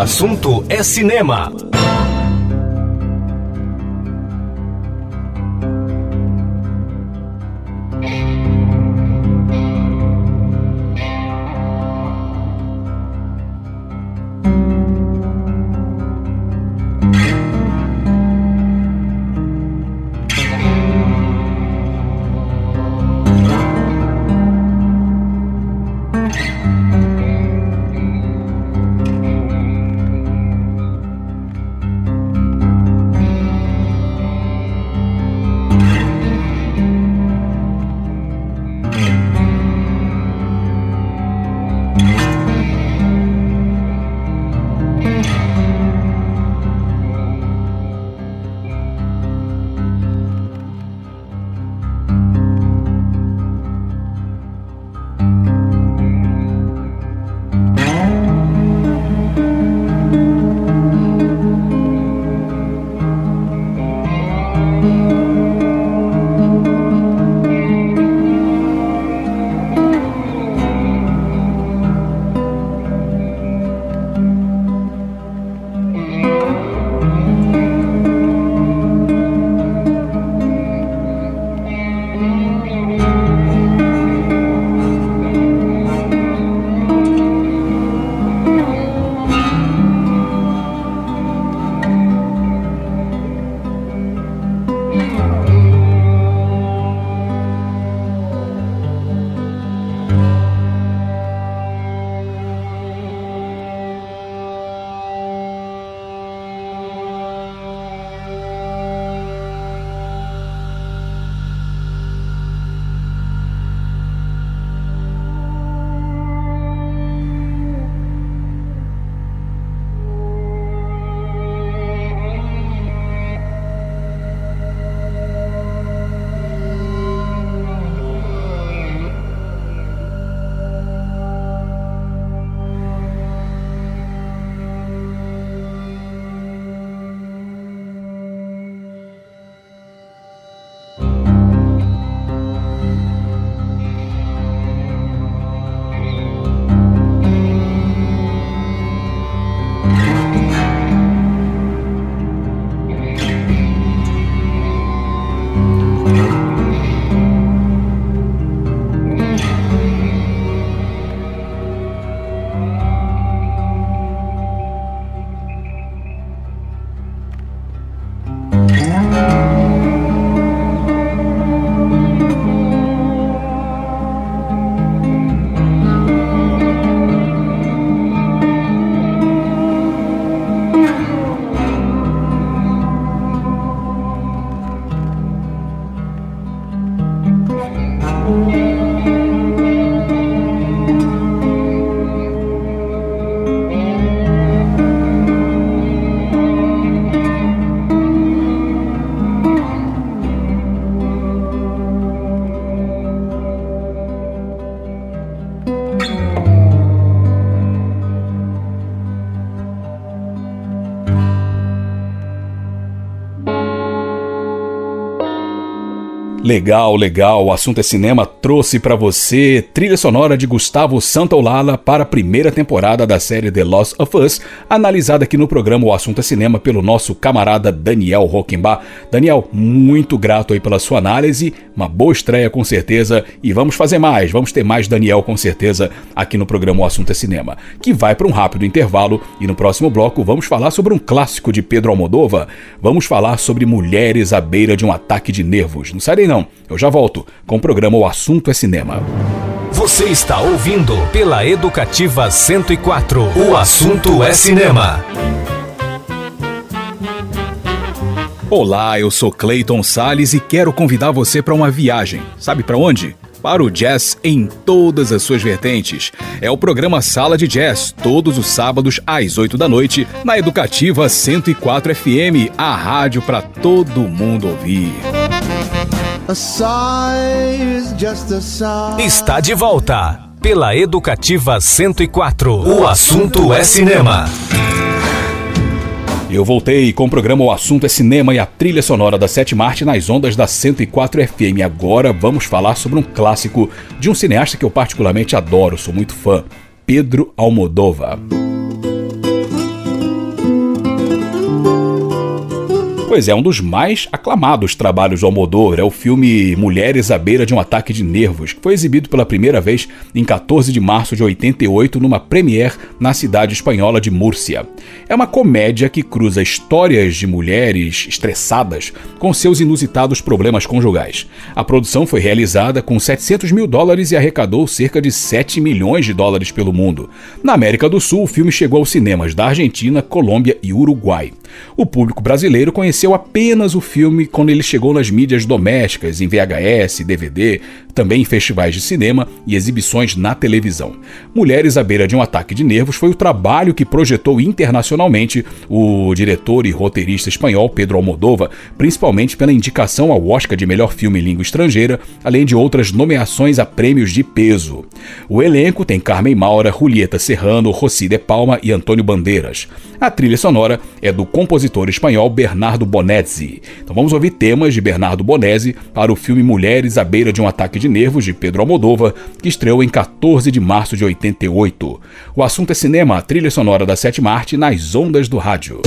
Assunto é cinema. Legal, legal. O assunto é cinema trouxe para você trilha sonora de Gustavo Santaolalla para a primeira temporada da série The Lost of Us, analisada aqui no programa O Assunto é Cinema pelo nosso camarada Daniel Rockenbach. Daniel, muito grato aí pela sua análise, uma boa estreia com certeza e vamos fazer mais, vamos ter mais Daniel com certeza aqui no programa O Assunto é Cinema, que vai para um rápido intervalo e no próximo bloco vamos falar sobre um clássico de Pedro Almodova, vamos falar sobre mulheres à beira de um ataque de nervos. Não sai não. Eu já volto com o programa O Assunto é Cinema. Você está ouvindo pela Educativa 104. O assunto é cinema. Olá, eu sou Clayton Sales e quero convidar você para uma viagem. Sabe para onde? Para o jazz em todas as suas vertentes. É o programa Sala de Jazz, todos os sábados às 8 da noite, na Educativa 104 FM, a rádio para todo mundo ouvir. Está de volta pela Educativa 104. O assunto é cinema. Eu voltei com o programa O Assunto é Cinema e a trilha sonora da Sete Arte nas ondas da 104 FM. Agora vamos falar sobre um clássico de um cineasta que eu particularmente adoro, sou muito fã, Pedro Almodóvar. Pois é, um dos mais aclamados trabalhos do Almodóvar é o filme Mulheres à beira de um ataque de nervos, que foi exibido pela primeira vez em 14 de março de 88 numa premiere na cidade espanhola de Múrcia. É uma comédia que cruza histórias de mulheres estressadas com seus inusitados problemas conjugais. A produção foi realizada com 700 mil dólares e arrecadou cerca de 7 milhões de dólares pelo mundo. Na América do Sul, o filme chegou aos cinemas da Argentina, Colômbia e Uruguai. O público brasileiro conheceu apenas o filme quando ele chegou nas mídias domésticas, em VHS, DVD, também em festivais de cinema e exibições na televisão. Mulheres à beira de um ataque de nervos foi o trabalho que projetou internacionalmente o diretor e roteirista espanhol Pedro Almodóvar, principalmente pela indicação ao Oscar de melhor filme em língua estrangeira, além de outras nomeações a prêmios de peso. O elenco tem Carmen Maura, Julieta Serrano, Rossi de Palma e Antônio Bandeiras. A trilha sonora é do compositor espanhol Bernardo Bonezzi. Então vamos ouvir temas de Bernardo Bonezzi para o filme Mulheres à beira de um ataque de nervos de Pedro Almodóvar, que estreou em 14 de março de 88. O assunto é cinema, trilha sonora da sétima arte nas ondas do rádio.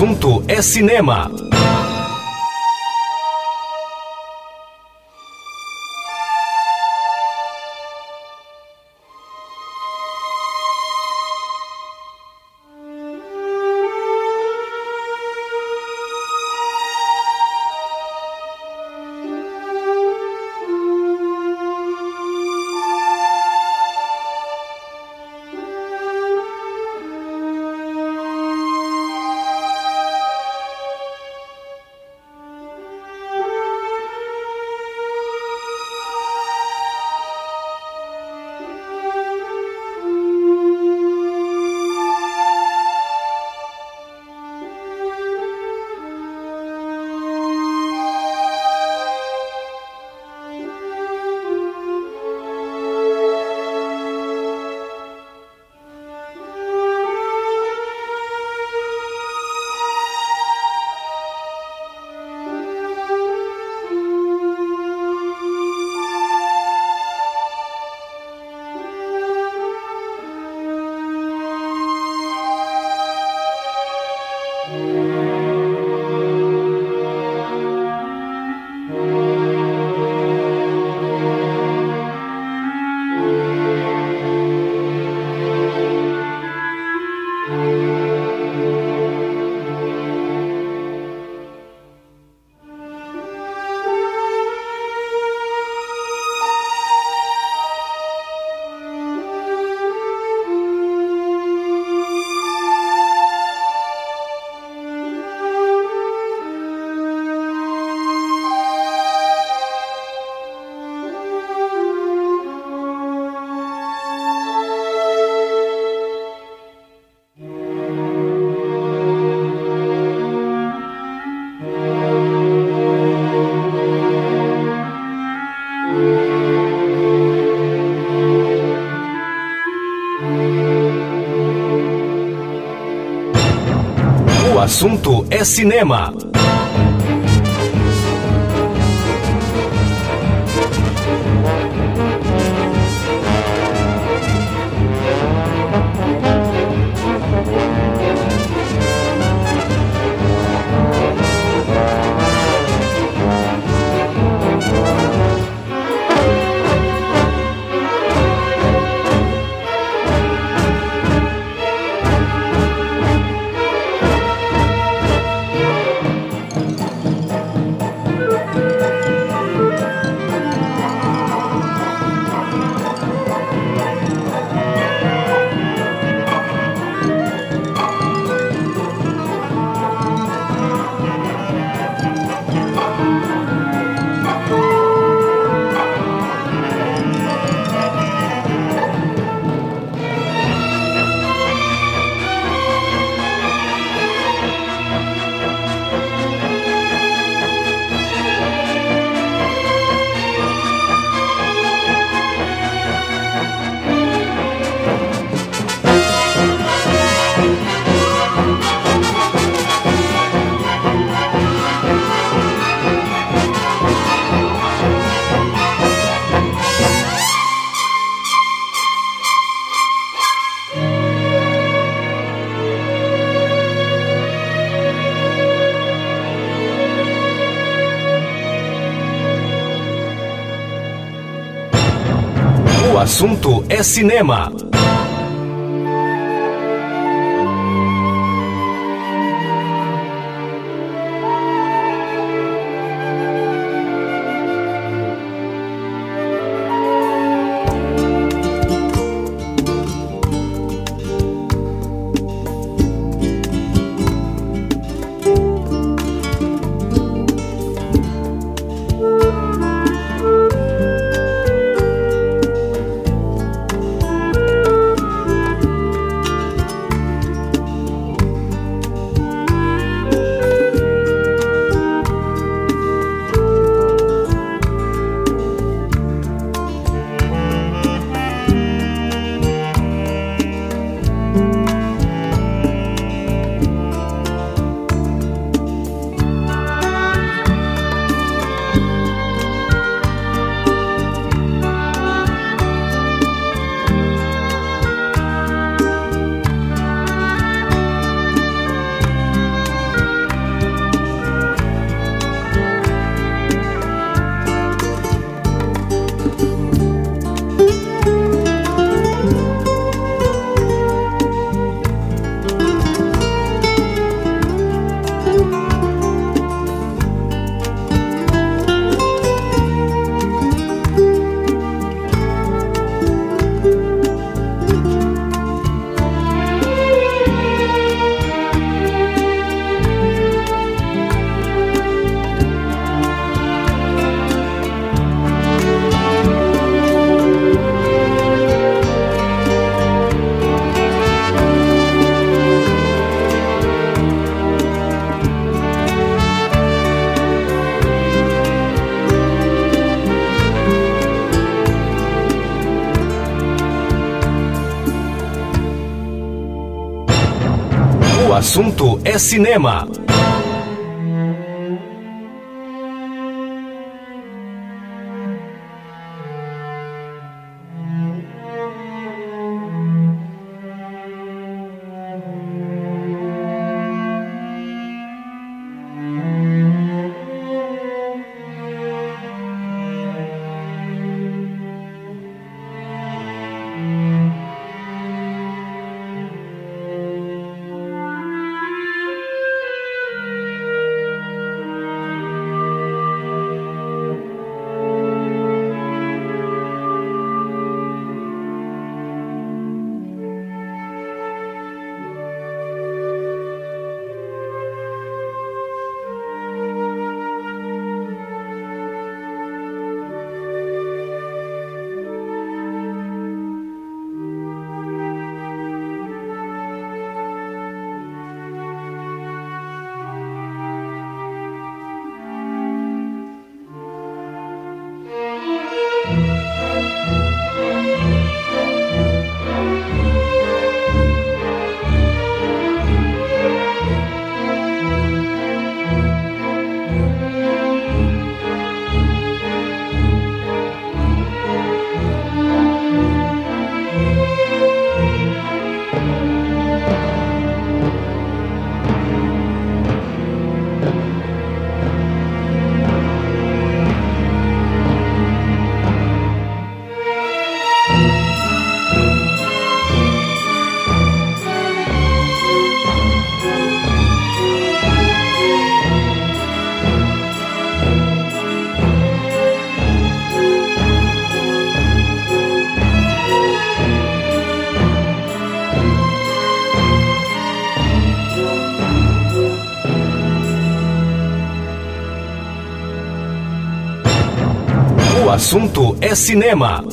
Assunto é cinema. Assunto é cinema. Assunto é cinema. Assunto é cinema. Assunto é cinema.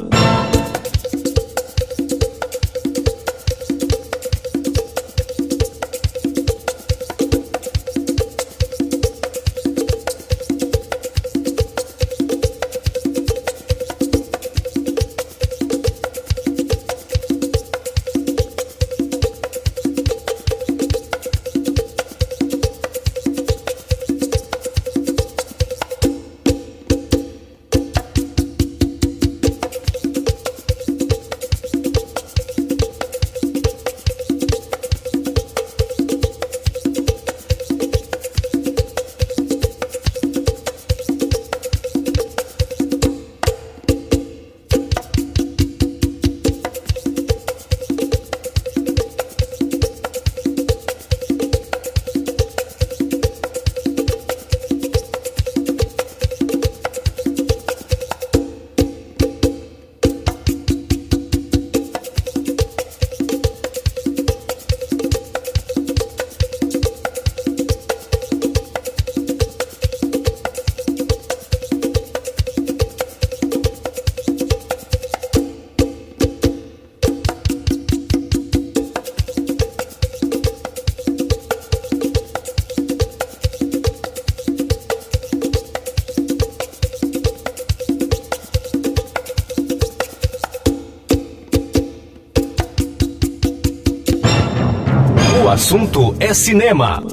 Assunto é cinema.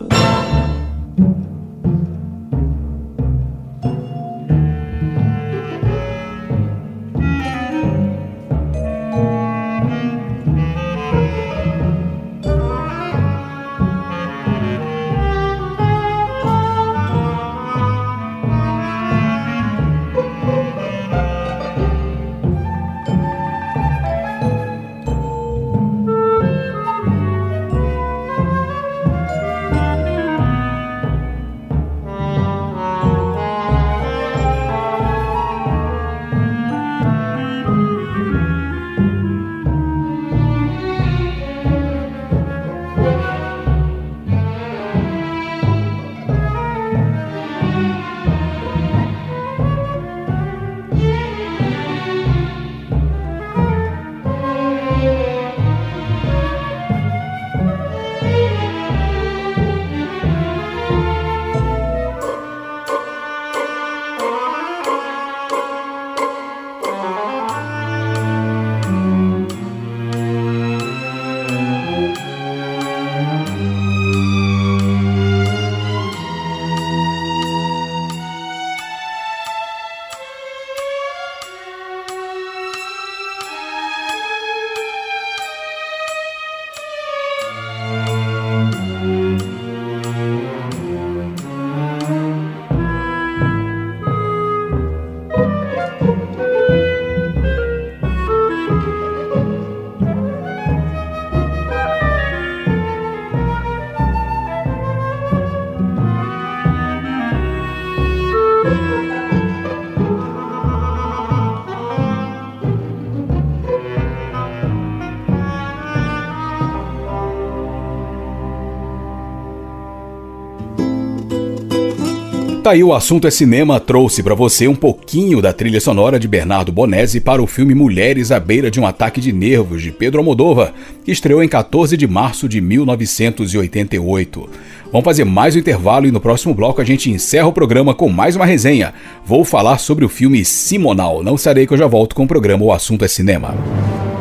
Tá aí o assunto é cinema trouxe para você um pouquinho da trilha sonora de Bernardo Bonesi para o filme Mulheres à beira de um ataque de nervos de Pedro Almodóvar, que estreou em 14 de março de 1988. Vamos fazer mais um intervalo e no próximo bloco a gente encerra o programa com mais uma resenha. Vou falar sobre o filme Simonal. Não sarei que eu já volto com o programa O Assunto é Cinema.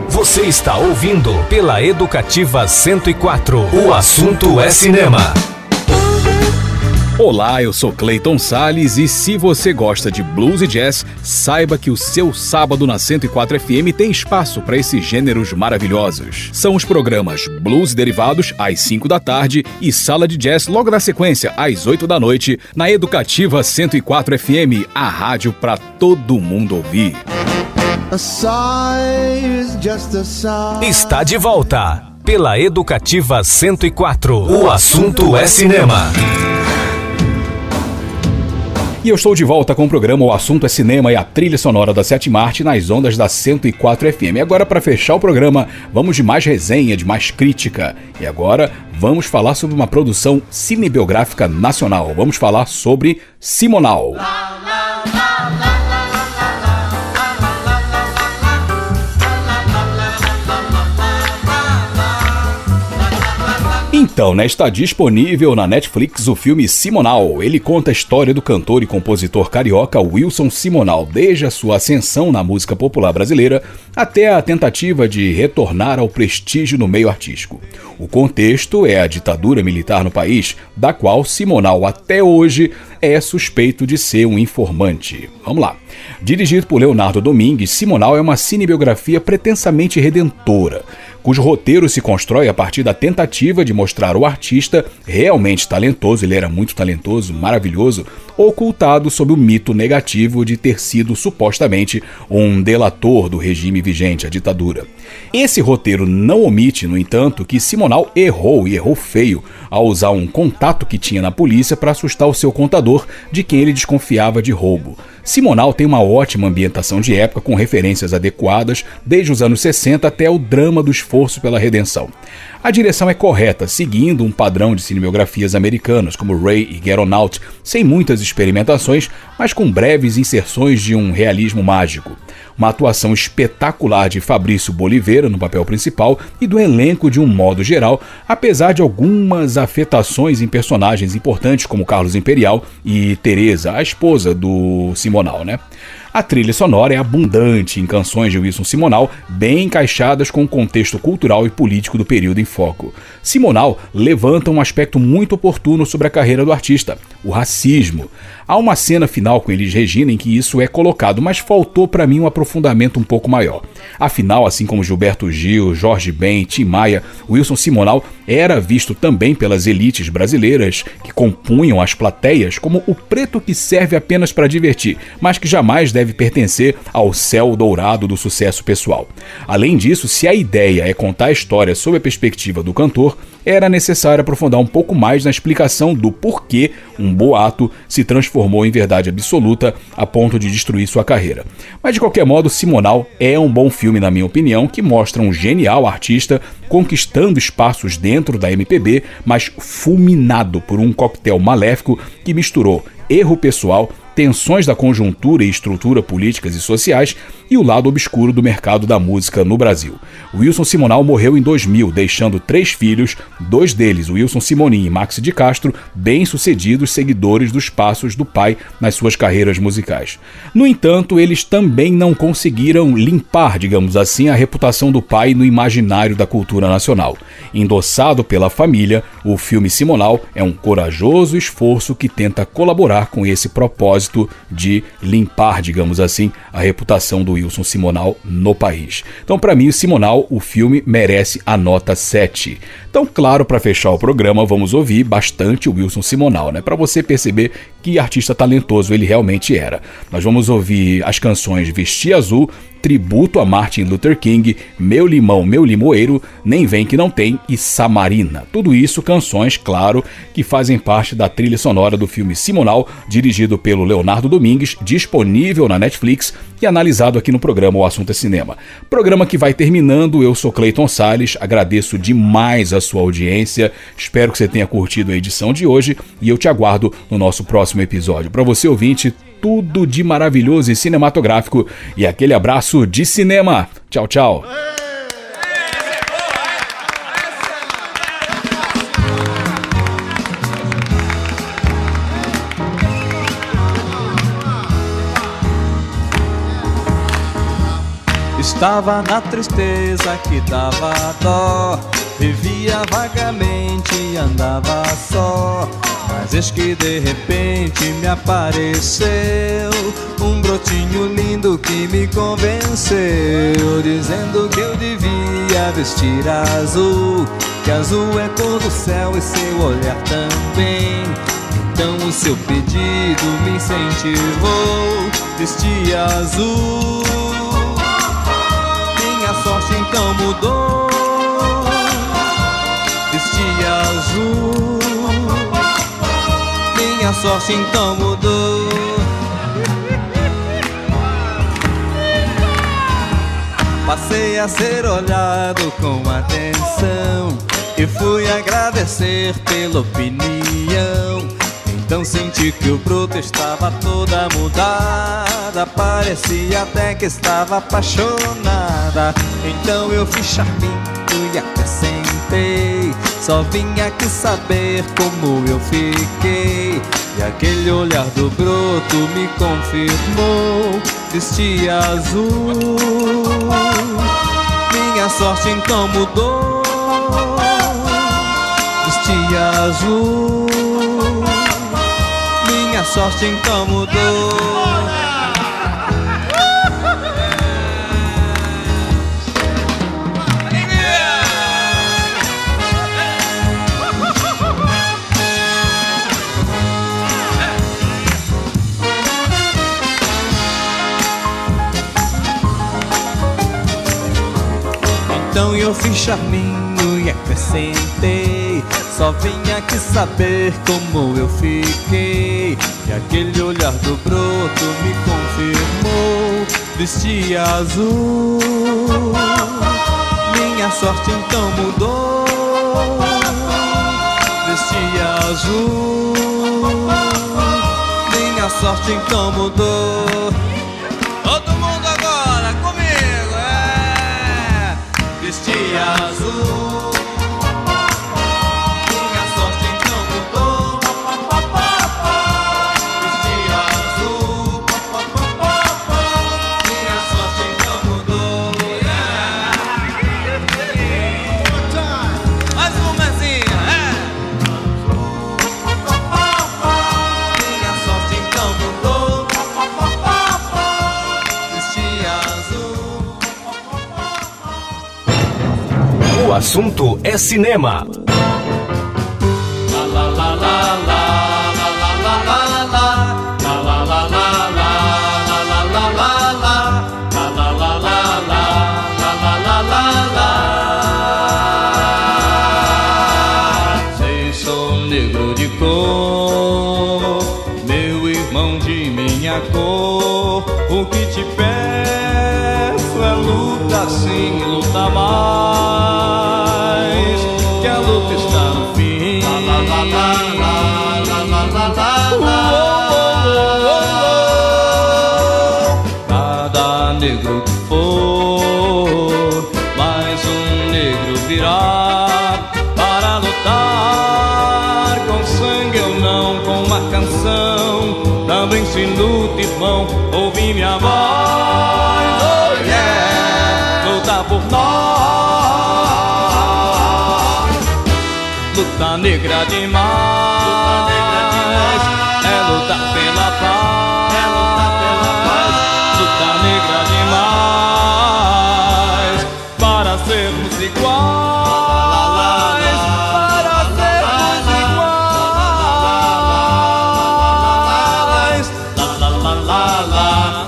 Você está ouvindo pela Educativa 104. O assunto é cinema. Olá, eu sou Clayton Sales e se você gosta de blues e jazz, saiba que o seu sábado na 104 FM tem espaço para esses gêneros maravilhosos. São os programas Blues e Derivados às 5 da tarde e Sala de Jazz logo na sequência às 8 da noite na Educativa 104 FM, a rádio para todo mundo ouvir. Está de volta pela Educativa 104. O assunto é cinema. E eu estou de volta com o programa O Assunto é Cinema e a trilha sonora da Sete Marte nas ondas da 104 FM. E agora, para fechar o programa, vamos de mais resenha, de mais crítica. E agora, vamos falar sobre uma produção cinebiográfica nacional. Vamos falar sobre Simonal. Então, né, está disponível na Netflix o filme Simonal. Ele conta a história do cantor e compositor carioca Wilson Simonal, desde a sua ascensão na música popular brasileira até a tentativa de retornar ao prestígio no meio artístico. O contexto é a ditadura militar no país, da qual Simonal até hoje é suspeito de ser um informante. Vamos lá. Dirigido por Leonardo Domingues, Simonal é uma cinebiografia pretensamente redentora cujo roteiro se constrói a partir da tentativa de mostrar o artista realmente talentoso, ele era muito talentoso, maravilhoso, ocultado sob o mito negativo de ter sido supostamente um delator do regime vigente, a ditadura. Esse roteiro não omite, no entanto, que Simonal errou e errou feio ao usar um contato que tinha na polícia para assustar o seu contador, de quem ele desconfiava de roubo. Simonal tem uma ótima ambientação de época com referências adequadas, desde os anos 60 até o drama do esforço pela redenção. A direção é correta, seguindo um padrão de cinematografias americanas como Ray e Get On Out, sem muitas experimentações, mas com breves inserções de um realismo mágico. Uma atuação espetacular de Fabrício Boliveira no papel principal e do elenco de um modo geral, apesar de algumas afetações em personagens importantes como Carlos Imperial e Teresa, a esposa do Simonal, né? A trilha sonora é abundante em canções de Wilson Simonal, bem encaixadas com o contexto cultural e político do período em foco. Simonal levanta um aspecto muito oportuno sobre a carreira do artista: o racismo. Há uma cena final com Elis Regina em que isso é colocado, mas faltou para mim um aprofundamento um pouco maior. Afinal, assim como Gilberto Gil, Jorge Ben, Tim Maia, Wilson Simonal era visto também pelas elites brasileiras que compunham as plateias como o preto que serve apenas para divertir, mas que jamais deve pertencer ao céu dourado do sucesso pessoal. Além disso, se a ideia é contar a história sob a perspectiva do cantor, era necessário aprofundar um pouco mais na explicação do porquê um boato se transformou em verdade absoluta a ponto de destruir sua carreira. Mas de qualquer modo, Simonal é um bom filme, na minha opinião, que mostra um genial artista conquistando espaços dentro da MPB, mas fulminado por um coquetel maléfico que misturou erro pessoal tensões da conjuntura e estrutura políticas e sociais e o lado obscuro do mercado da música no Brasil. Wilson Simonal morreu em 2000, deixando três filhos, dois deles, Wilson Simonin e Max de Castro, bem-sucedidos seguidores dos passos do pai nas suas carreiras musicais. No entanto, eles também não conseguiram limpar, digamos assim, a reputação do pai no imaginário da cultura nacional. Endossado pela família, o filme Simonal é um corajoso esforço que tenta colaborar com esse propósito propósito de limpar, digamos assim, a reputação do Wilson Simonal no país. Então, para mim, o Simonal, o filme merece a nota 7. Então, claro, para fechar o programa, vamos ouvir bastante o Wilson Simonal, né? Para você perceber que artista talentoso ele realmente era. Nós vamos ouvir as canções Vestir Azul, tributo a Martin Luther King, Meu Limão, Meu Limoeiro, Nem Vem Que Não Tem e Samarina. Tudo isso canções, claro, que fazem parte da trilha sonora do filme Simonal, dirigido pelo Leonardo Domingues, disponível na Netflix e analisado aqui no programa O Assunto é Cinema. Programa que vai terminando, eu sou Clayton Sales, agradeço demais a sua audiência, espero que você tenha curtido a edição de hoje e eu te aguardo no nosso próximo episódio. Para você ouvinte, tudo de maravilhoso e cinematográfico. E aquele abraço de cinema. Tchau, tchau. Estava na tristeza que dava dó Vivia vagamente andava só. Mas eis que de repente me apareceu Um brotinho lindo que me convenceu Dizendo que eu devia vestir azul Que azul é cor do céu e seu olhar também. Então o seu pedido me incentivou Vestir azul consórcio então mudou. Passei a ser olhado com atenção e fui agradecer pela opinião. Então senti que o bruto estava toda mudada, parecia até que estava apaixonada. Então eu fui charminho e acrescentei. Só vim aqui saber como eu fiquei Aquele olhar do broto me confirmou Este azul. Minha sorte então mudou Este azul. Minha sorte então mudou. Então eu fiz charminho e acrescentei. Só vim aqui saber como eu fiquei. E aquele olhar do broto me confirmou. Vestia azul. Minha sorte então mudou. Vestia azul. Minha sorte então mudou. azul. assunto é cinema.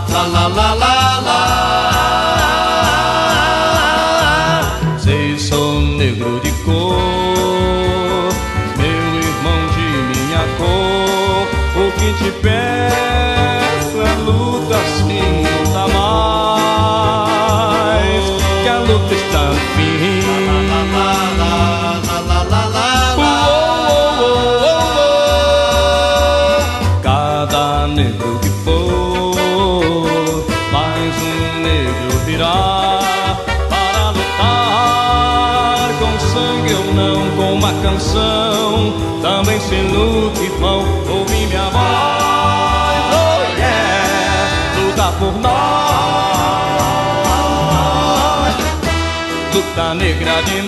la la la la la. Santa Negra de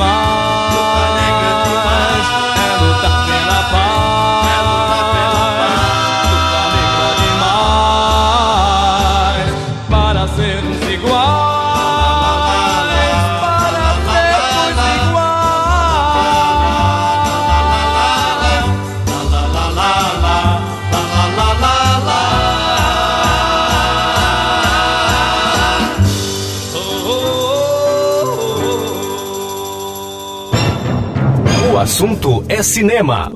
assunto é cinema.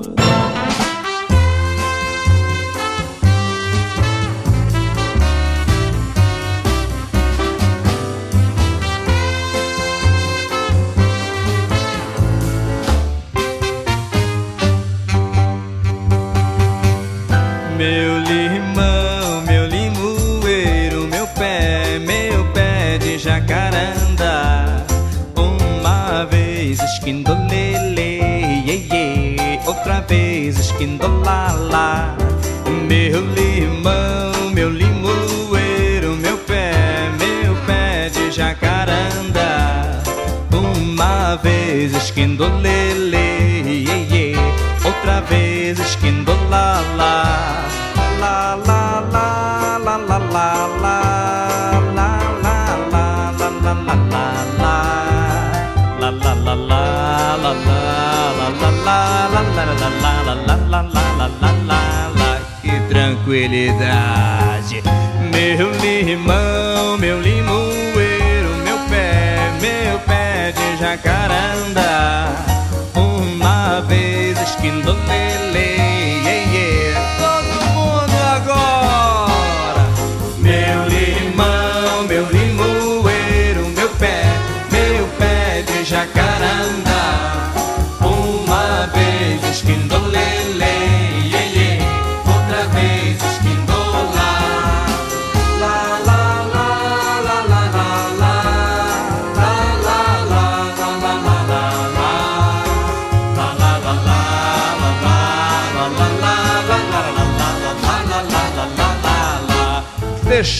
Vez esquindolele, iê, iê. outra vez esquindolala. La la la la la la la. La la la la jacarandá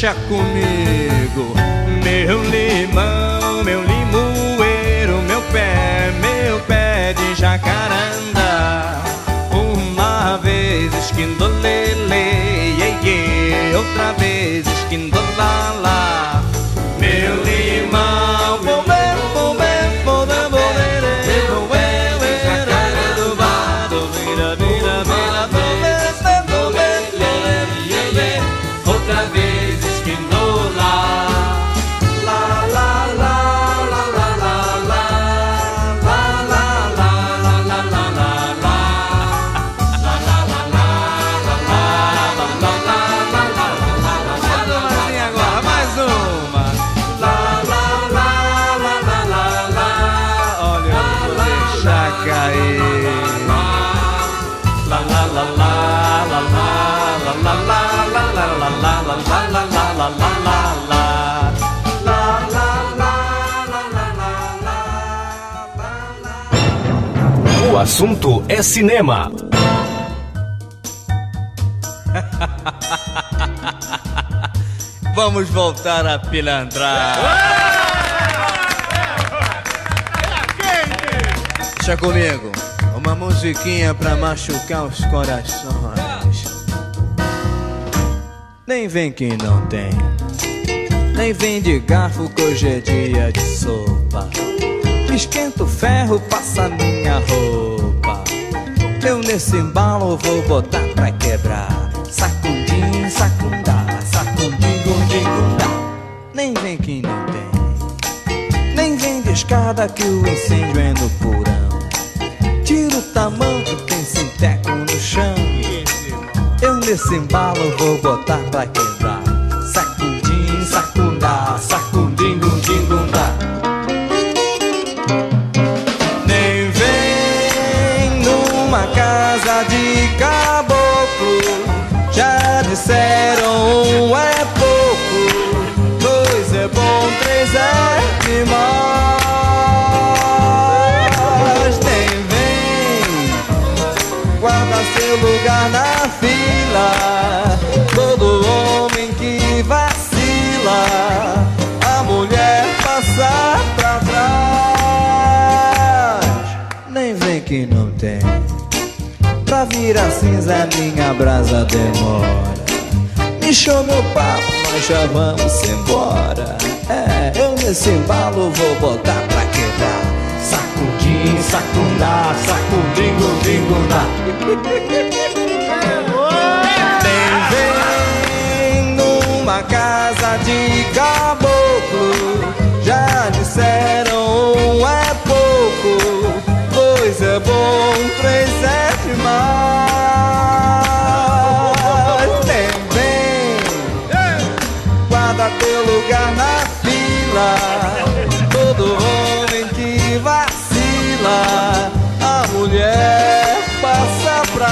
Deixa comigo Meu limão, meu limoeiro Meu pé, meu pé de jacaranda Uma vez esquindolele yeah, yeah. Outra vez assunto é cinema. Vamos voltar a pilantrar. Deixa comigo, uma musiquinha pra machucar os corações. Nem vem que não tem, nem vem de garfo que hoje é dia de sopa. Esquenta o ferro, passa minha roupa. Eu nesse embalo vou botar pra quebrar. Sacundim, sacundá, sacundim, gundim, gundá. Nem vem que não tem, nem vem de escada que o incêndio é no porão. Tira o tamanho, tem sinteco no chão. Eu nesse embalo vou botar pra quebrar. Lugar na fila. Todo homem que vacila, a mulher passa pra trás. Nem vem que não tem. Pra virar cinza minha brasa demora Inchou meu papo, nós já vamos embora É, eu nesse embalo vou botar pra quebrar Sacudim, sacundá, sacudim, gundá Nem de caboclo. Já disseram um é pouco Dois é bom, três é demais. Vem Guarda teu lugar na fila. Todo homem que vacila A mulher passa pra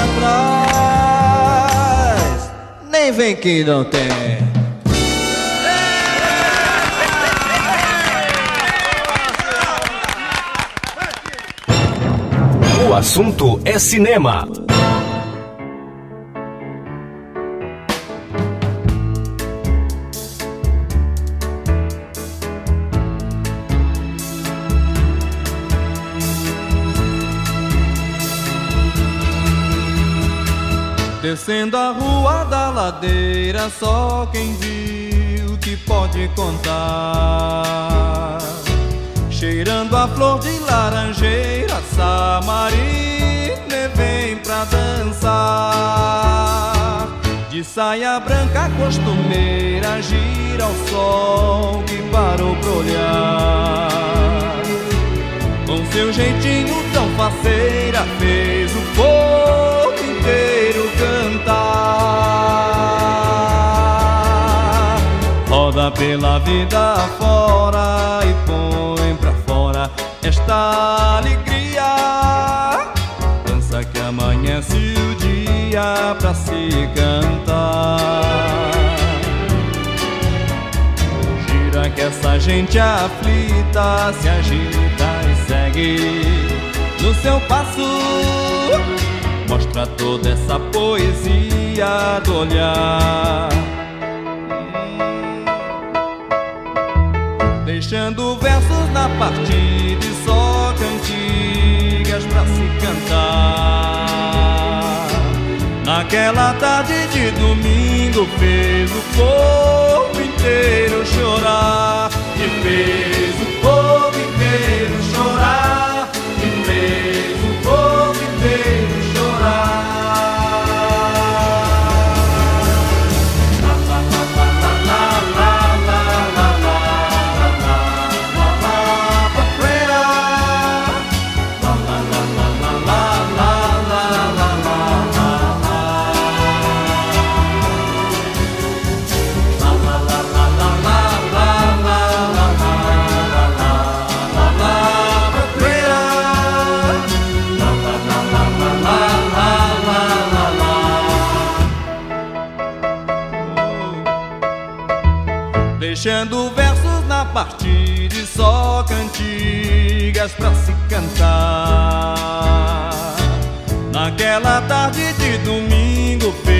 trás. Nem vem que não tem O assunto é cinema. Descendo a rua da ladeira, só quem viu que pode contar. Cheirando a flor de laranjeira, Samarina vem pra dançar. De saia branca costumeira, gira o sol que parou pra olhar. Com seu jeitinho tão faceira, fez o povo inteiro cantar. Roda pela vida fora e põe esta alegria. Dança que amanhece o dia pra se cantar. Gira que essa gente aflita se agita e segue no seu passo. Mostra toda essa poesia do olhar. Deixando versos na partida cantar. Naquela tarde de domingo fez o povo inteiro chorar. E fez o povo inteiro chorar. E fez o povo inteiro cantigas pra se cantar. Naquela tarde de domingo fez